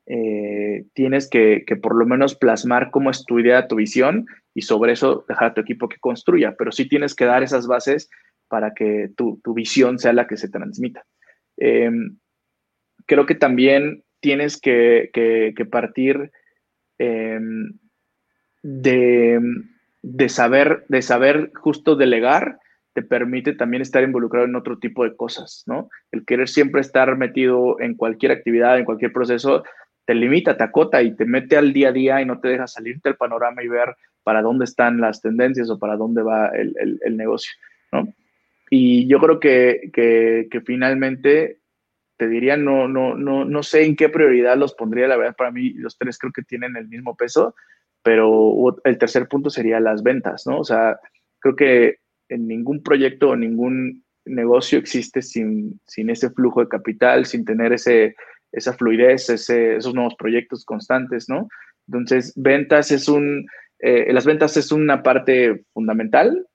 eh, tienes que, por lo menos plasmar cómo es tu idea, tu visión y sobre eso dejar a tu equipo que construya, pero sí tienes que dar esas bases para que tu, visión sea la que se transmita. Em, creo que también tienes que, partir em, de, de, saber, de saber justo delegar te permite también estar involucrado en otro tipo de cosas, ¿no? El querer siempre estar metido en cualquier actividad, en cualquier proceso, te limita, te acota y te mete al día a día y no te deja salirte del panorama y ver para dónde están las tendencias o para dónde va el, negocio, ¿no? Y yo creo que, que, finalmente te diría, no, no, no, no sé en qué prioridad los pondría, la verdad, para mí los tres creo que tienen el mismo peso, pero el tercer punto sería las ventas, ¿no? O sea, creo que en ningún proyecto o ningún negocio existe sin, sin ese flujo de capital, sin tener ese, esa fluidez, ese, esos nuevos proyectos constantes, ¿no? Entonces, ventas es un, eh, las ventas es una parte fundamental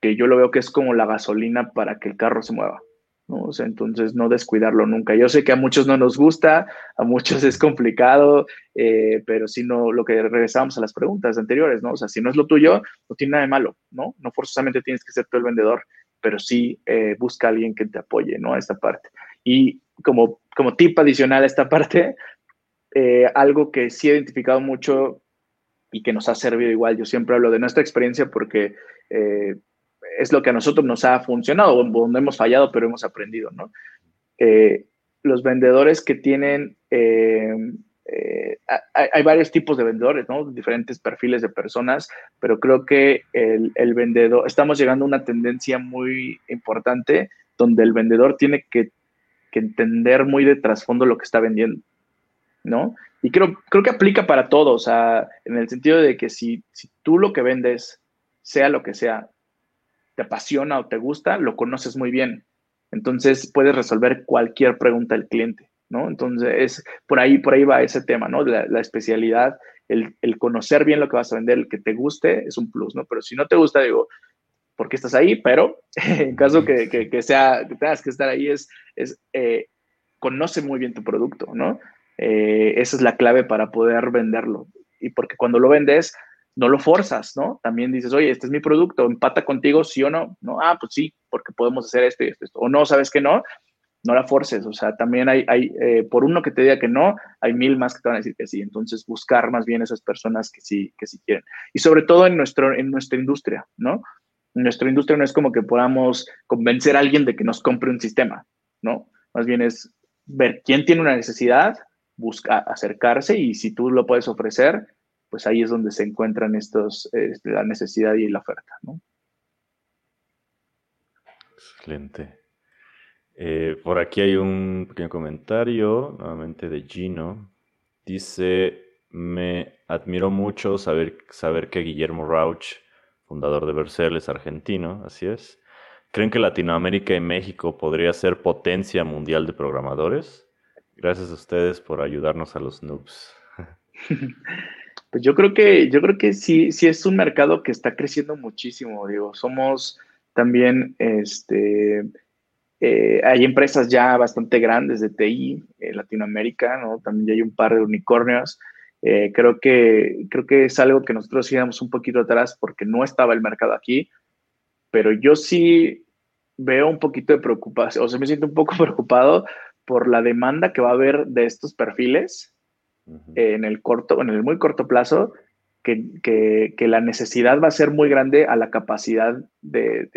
que yo lo veo que es como la gasolina para que el carro se mueva. ¿No? O sea, entonces no descuidarlo nunca. Yo sé que a muchos no nos gusta, a muchos es complicado, eh, pero si no, lo que regresamos a las preguntas anteriores, ¿no? O sea, si no es lo tuyo, no tiene nada de malo, ¿no? No forzosamente tienes que ser tú el vendedor, pero sí eh, busca a alguien que te apoye, ¿no? A esta parte. Y como, como tip adicional a esta parte, eh, algo que sí he identificado mucho y que nos ha servido igual, yo siempre hablo de nuestra experiencia porque es lo que a nosotros nos ha funcionado, donde hemos fallado, pero hemos aprendido, ¿no? Eh, los vendedores que tienen, eh, eh, hay, varios tipos de vendedores, ¿no? Diferentes perfiles de personas, pero creo que el, el, vendedor, estamos llegando a una tendencia muy importante donde el vendedor tiene que, que entender muy de trasfondo lo que está vendiendo, ¿no? Y creo, creo que aplica para todos, o sea, en el sentido de que si, si tú lo que vendes, sea lo que sea, te apasiona o te gusta, lo conoces muy bien. Entonces puedes resolver cualquier pregunta del cliente, ¿no? Entonces, por ahí, por ahí va ese tema, ¿no? La, especialidad, el, conocer bien lo que vas a vender, el que te guste, es un plus, ¿no? Pero si no te gusta, digo, ¿por qué estás ahí? Pero en caso que, sea, que tengas que estar ahí, es, es eh, conoce muy bien tu producto, ¿no? Eh, esa es la clave para poder venderlo. Y porque cuando lo vendes, no lo forzas, ¿no? También dices, oye, este es mi producto, empata contigo, sí o no, ¿no? Ah, pues sí, porque podemos hacer esto y esto. O no, ¿sabes que no? No la forces, o sea, también hay, hay eh, por uno que te diga que no, hay mil más que te van a decir que sí. Entonces, buscar más bien esas personas que sí, que sí quieren. Y sobre todo en, nuestro, en nuestra industria, ¿no? En nuestra industria no es como que podamos convencer a alguien de que nos compre un sistema, ¿no? Más bien es ver quién tiene una necesidad, busca acercarse y si tú lo puedes ofrecer, pues ahí es donde se encuentran estos, este, la necesidad y la oferta. ¿no? Excelente. Eh, por aquí hay un pequeño comentario, nuevamente de Gino. Dice, me admiró mucho saber, saber que Guillermo Rauch, fundador de Vercel, es argentino, así es. ¿Creen que Latinoamérica y México podría ser potencia mundial de programadores? Gracias a ustedes por ayudarnos a los noobs. Pues yo creo que, yo creo que sí, sí es un mercado que está creciendo muchísimo, digo, somos también, este, eh, hay empresas ya bastante grandes de TI en Latinoamérica, ¿no? También ya hay un par de unicornios. Eh, creo, que, creo que es algo que nosotros íbamos un poquito atrás porque no estaba el mercado aquí, pero yo sí veo un poquito de preocupación, o sea, me siento un poco preocupado por la demanda que va a haber de estos perfiles en el corto, en el muy corto plazo, que, la necesidad va a ser muy grande a la capacidad de,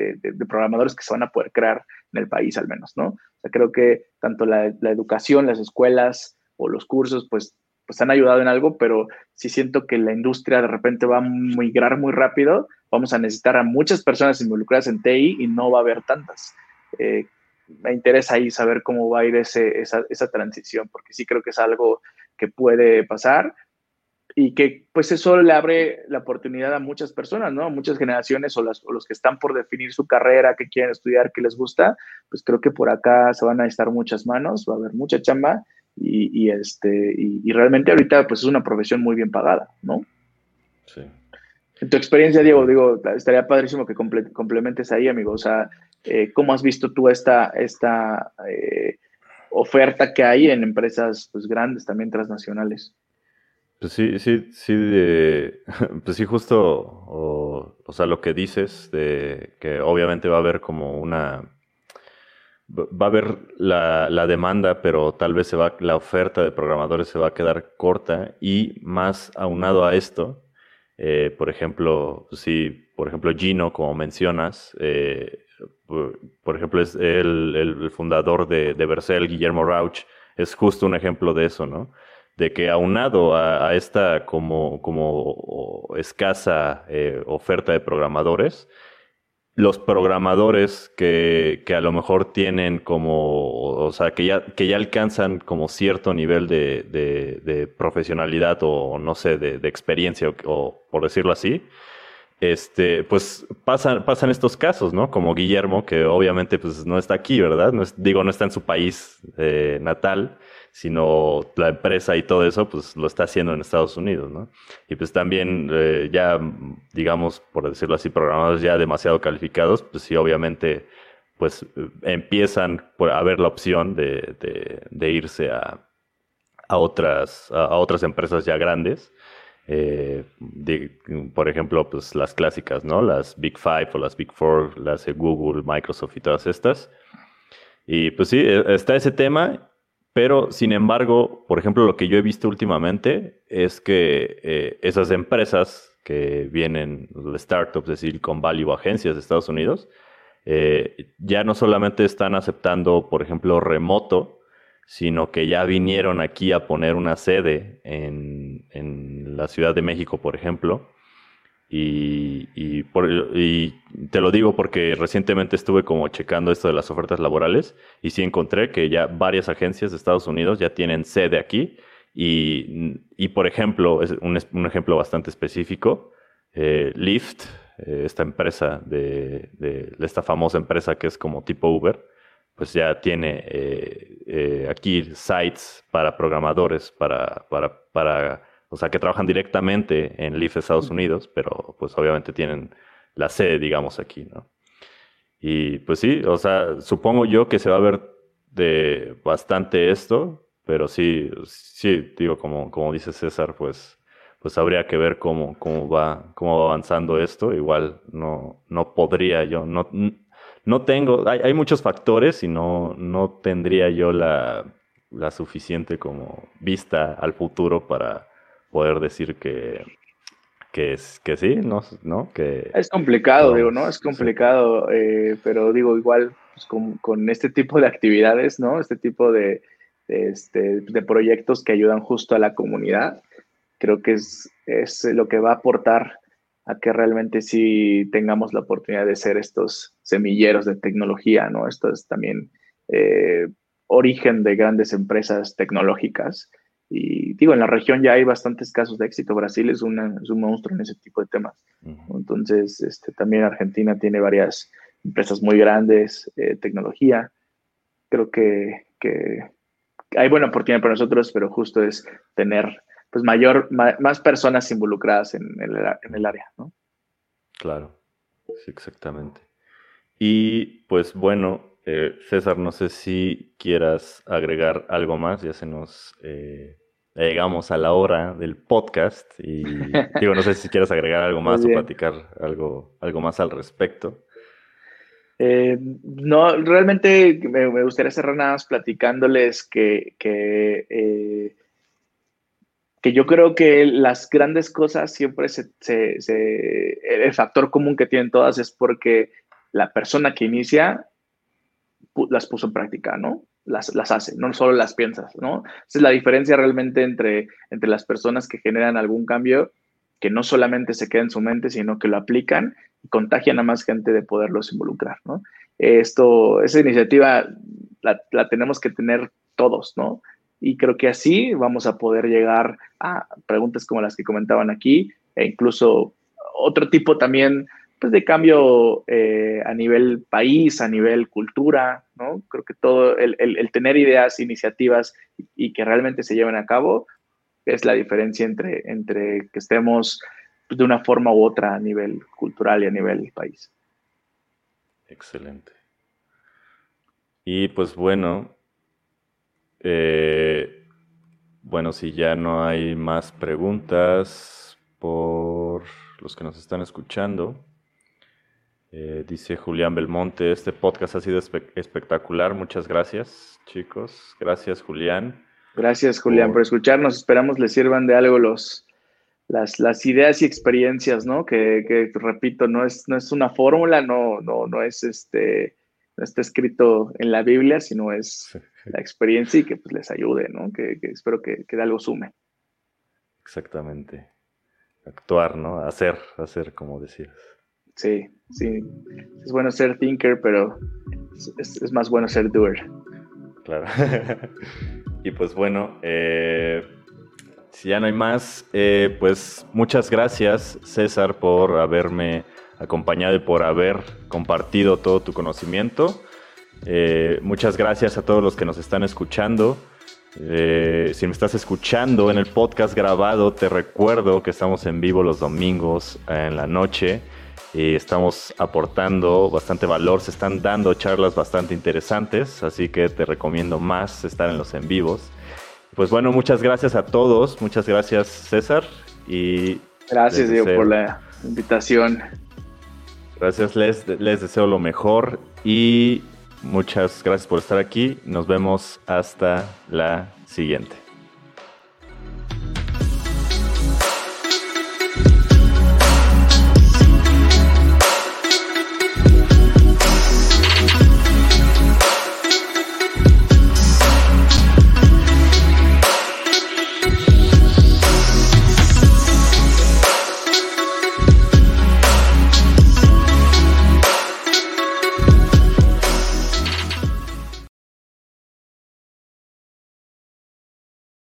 programadores que se van a poder crear en el país, al menos, ¿no? O sea, creo que tanto la, educación, las escuelas o los cursos, pues, pues han ayudado en algo, pero si siento que la industria de repente va a migrar muy rápido, vamos a necesitar a muchas personas involucradas en TI y no va a haber tantas. Eh, me interesa ahí saber cómo va a ir ese, esa, esa transición, porque sí creo que es algo que puede pasar y que pues eso le abre la oportunidad a muchas personas, ¿no? A muchas generaciones o, las, los que están por definir su carrera, que quieren estudiar, que les gusta, pues creo que por acá se van a estar muchas manos, va a haber mucha chamba y, este, y, realmente ahorita pues es una profesión muy bien pagada, ¿no? Sí. En tu experiencia, Diego, digo, estaría padrísimo que complementes ahí, amigo, o sea, eh, ¿cómo has visto tú esta, esta eh, oferta que hay en empresas pues, grandes, también transnacionales. Pues sí, sí, sí, pues sí, justo, o, sea, lo que dices, de que obviamente va a haber como una, va a haber la, demanda, pero tal vez se va, la oferta de programadores se va a quedar corta y más aunado a esto, eh, por ejemplo, sí, por ejemplo, Gino, como mencionas, eh, por, ejemplo, es el, el fundador de, de Vercel, Guillermo Rauch, es justo un ejemplo de eso, ¿no? de que aunado a, a esta como, escasa eh, oferta de programadores, los programadores que, a lo mejor tienen como, o sea, que ya, que ya alcanzan como cierto nivel de, profesionalidad o, no sé, de, experiencia, o, por decirlo así, este, pues pasan, pasan estos casos, ¿no? Como Guillermo, que obviamente pues no está aquí, ¿verdad? No digo, no está en su país eh, natal, sino la empresa y todo eso, pues lo está haciendo en Estados Unidos, ¿no? Y pues también eh, ya, digamos, por decirlo así, programadores ya demasiado calificados, pues sí, obviamente, pues empiezan a ver la opción de, de, irse a, a otras, a, otras empresas ya grandes. Eh, por ejemplo, pues las clásicas, ¿no? Las Big Five o las Big Four, las de Google, Microsoft y todas estas. Y pues sí, e, está ese tema pero, sin embargo, por ejemplo, lo que yo he visto últimamente es que eh, esas empresas que vienen, startups de Silicon Valley o agencias de Estados Unidos, eh, ya no solamente están aceptando, por ejemplo, remoto, sino que ya vinieron aquí a poner una sede en, en la Ciudad de México, por ejemplo, y, y, te lo digo porque recientemente estuve como checando esto de las ofertas laborales y sí encontré que ya varias agencias de Estados Unidos ya tienen sede aquí. Y, y por ejemplo, es un, un ejemplo bastante específico, eh, Lyft, eh, esta empresa de, de, esta famosa empresa que es como tipo Uber, pues ya tiene eh, eh aquí sites para programadores, para, para, para o sea, que trabajan directamente en Leaf Estados Unidos, pero pues obviamente tienen la sede, digamos, aquí, ¿no? Y pues sí, o sea, supongo yo que se va a ver de bastante esto, pero sí, sí, digo, como, como dice César, pues, pues habría que ver cómo, cómo, va, cómo va avanzando esto. Igual no, no podría yo, no, no tengo, hay, hay muchos factores y no, no tendría yo la, la suficiente como vista al futuro para, poder decir que, que, es, que sí, ¿no? ¿no? Que, es complicado, digo, ¿no? Es complicado, eh, pero digo, igual pues, con, este tipo de actividades, ¿no? Este tipo de, este, de proyectos que ayudan justo a la comunidad, creo que es, es lo que va a aportar a que realmente sí tengamos la oportunidad de ser estos semilleros de tecnología, ¿no? Esto es también eh, origen de grandes empresas tecnológicas y digo, en la región ya hay bastantes casos de éxito. Brasil es, un monstruo en ese tipo de temas. Entonces, este, también Argentina tiene varias empresas muy grandes, eh, tecnología. Creo que, hay buena oportunidad para nosotros, pero justo es tener pues mayor, más personas involucradas en el, en el área, ¿no? Claro, sí, exactamente. Y pues bueno, eh, César, no sé si quieras agregar algo más, ya se nos eh, llegamos a la hora del podcast y digo, no sé si quieres agregar algo más o platicar algo, algo más al respecto. Eh, no, realmente me, gustaría cerrar nada más platicándoles que, que, que, yo creo que las grandes cosas siempre se, el factor común que tienen todas es porque la persona que inicia las puso en práctica, ¿no? Las, las hace, no solo las piensas, ¿no? Esa es la diferencia realmente entre, entre las personas que generan algún cambio, que no solamente se queda en su mente, sino que lo aplican y contagian a más gente de poderlos involucrar, ¿no? Esto, esa iniciativa la, la tenemos que tener todos, ¿no? Y creo que así vamos a poder llegar a preguntas como las que comentaban aquí e incluso otro tipo también pues, de cambio eh, a nivel país, a nivel cultura, ¿no? Creo que todo el, tener ideas, iniciativas y, que realmente se lleven a cabo es la diferencia entre, entre que estemos de una forma u otra a nivel cultural y a nivel país. Excelente. Y pues bueno, eh, bueno, si ya no hay más preguntas por los que nos están escuchando, eh, dice Julián Belmonte, este podcast ha sido espectacular. Muchas gracias, chicos. Gracias, Julián. Gracias, Julián, por, escucharnos. Esperamos les sirvan de algo los, las, las ideas y experiencias, ¿no? Que, repito, no es, no es una fórmula, no, no, no es este, no está escrito en la Biblia, sino es la experiencia y que pues, les ayude, ¿no? Que, espero que, que de algo sume. Exactamente. Actuar, ¿no? Hacer, hacer, como decías. Sí, sí. Es bueno ser thinker, pero es, más bueno ser doer. Claro. y pues bueno, eh, si ya no hay más, eh, pues muchas gracias César por haberme acompañado y por haber compartido todo tu conocimiento. Eh, muchas gracias a todos los que nos están escuchando. si me estás escuchando en el podcast grabado, te recuerdo que estamos en vivo los domingos en la noche y estamos aportando bastante valor, se están dando charlas bastante interesantes, así que te recomiendo más estar en los en vivos. Pues bueno, muchas gracias a todos, muchas gracias César y... Gracias Diego por la invitación. Gracias, les, les deseo lo mejor y muchas gracias por estar aquí. Nos vemos hasta la siguiente.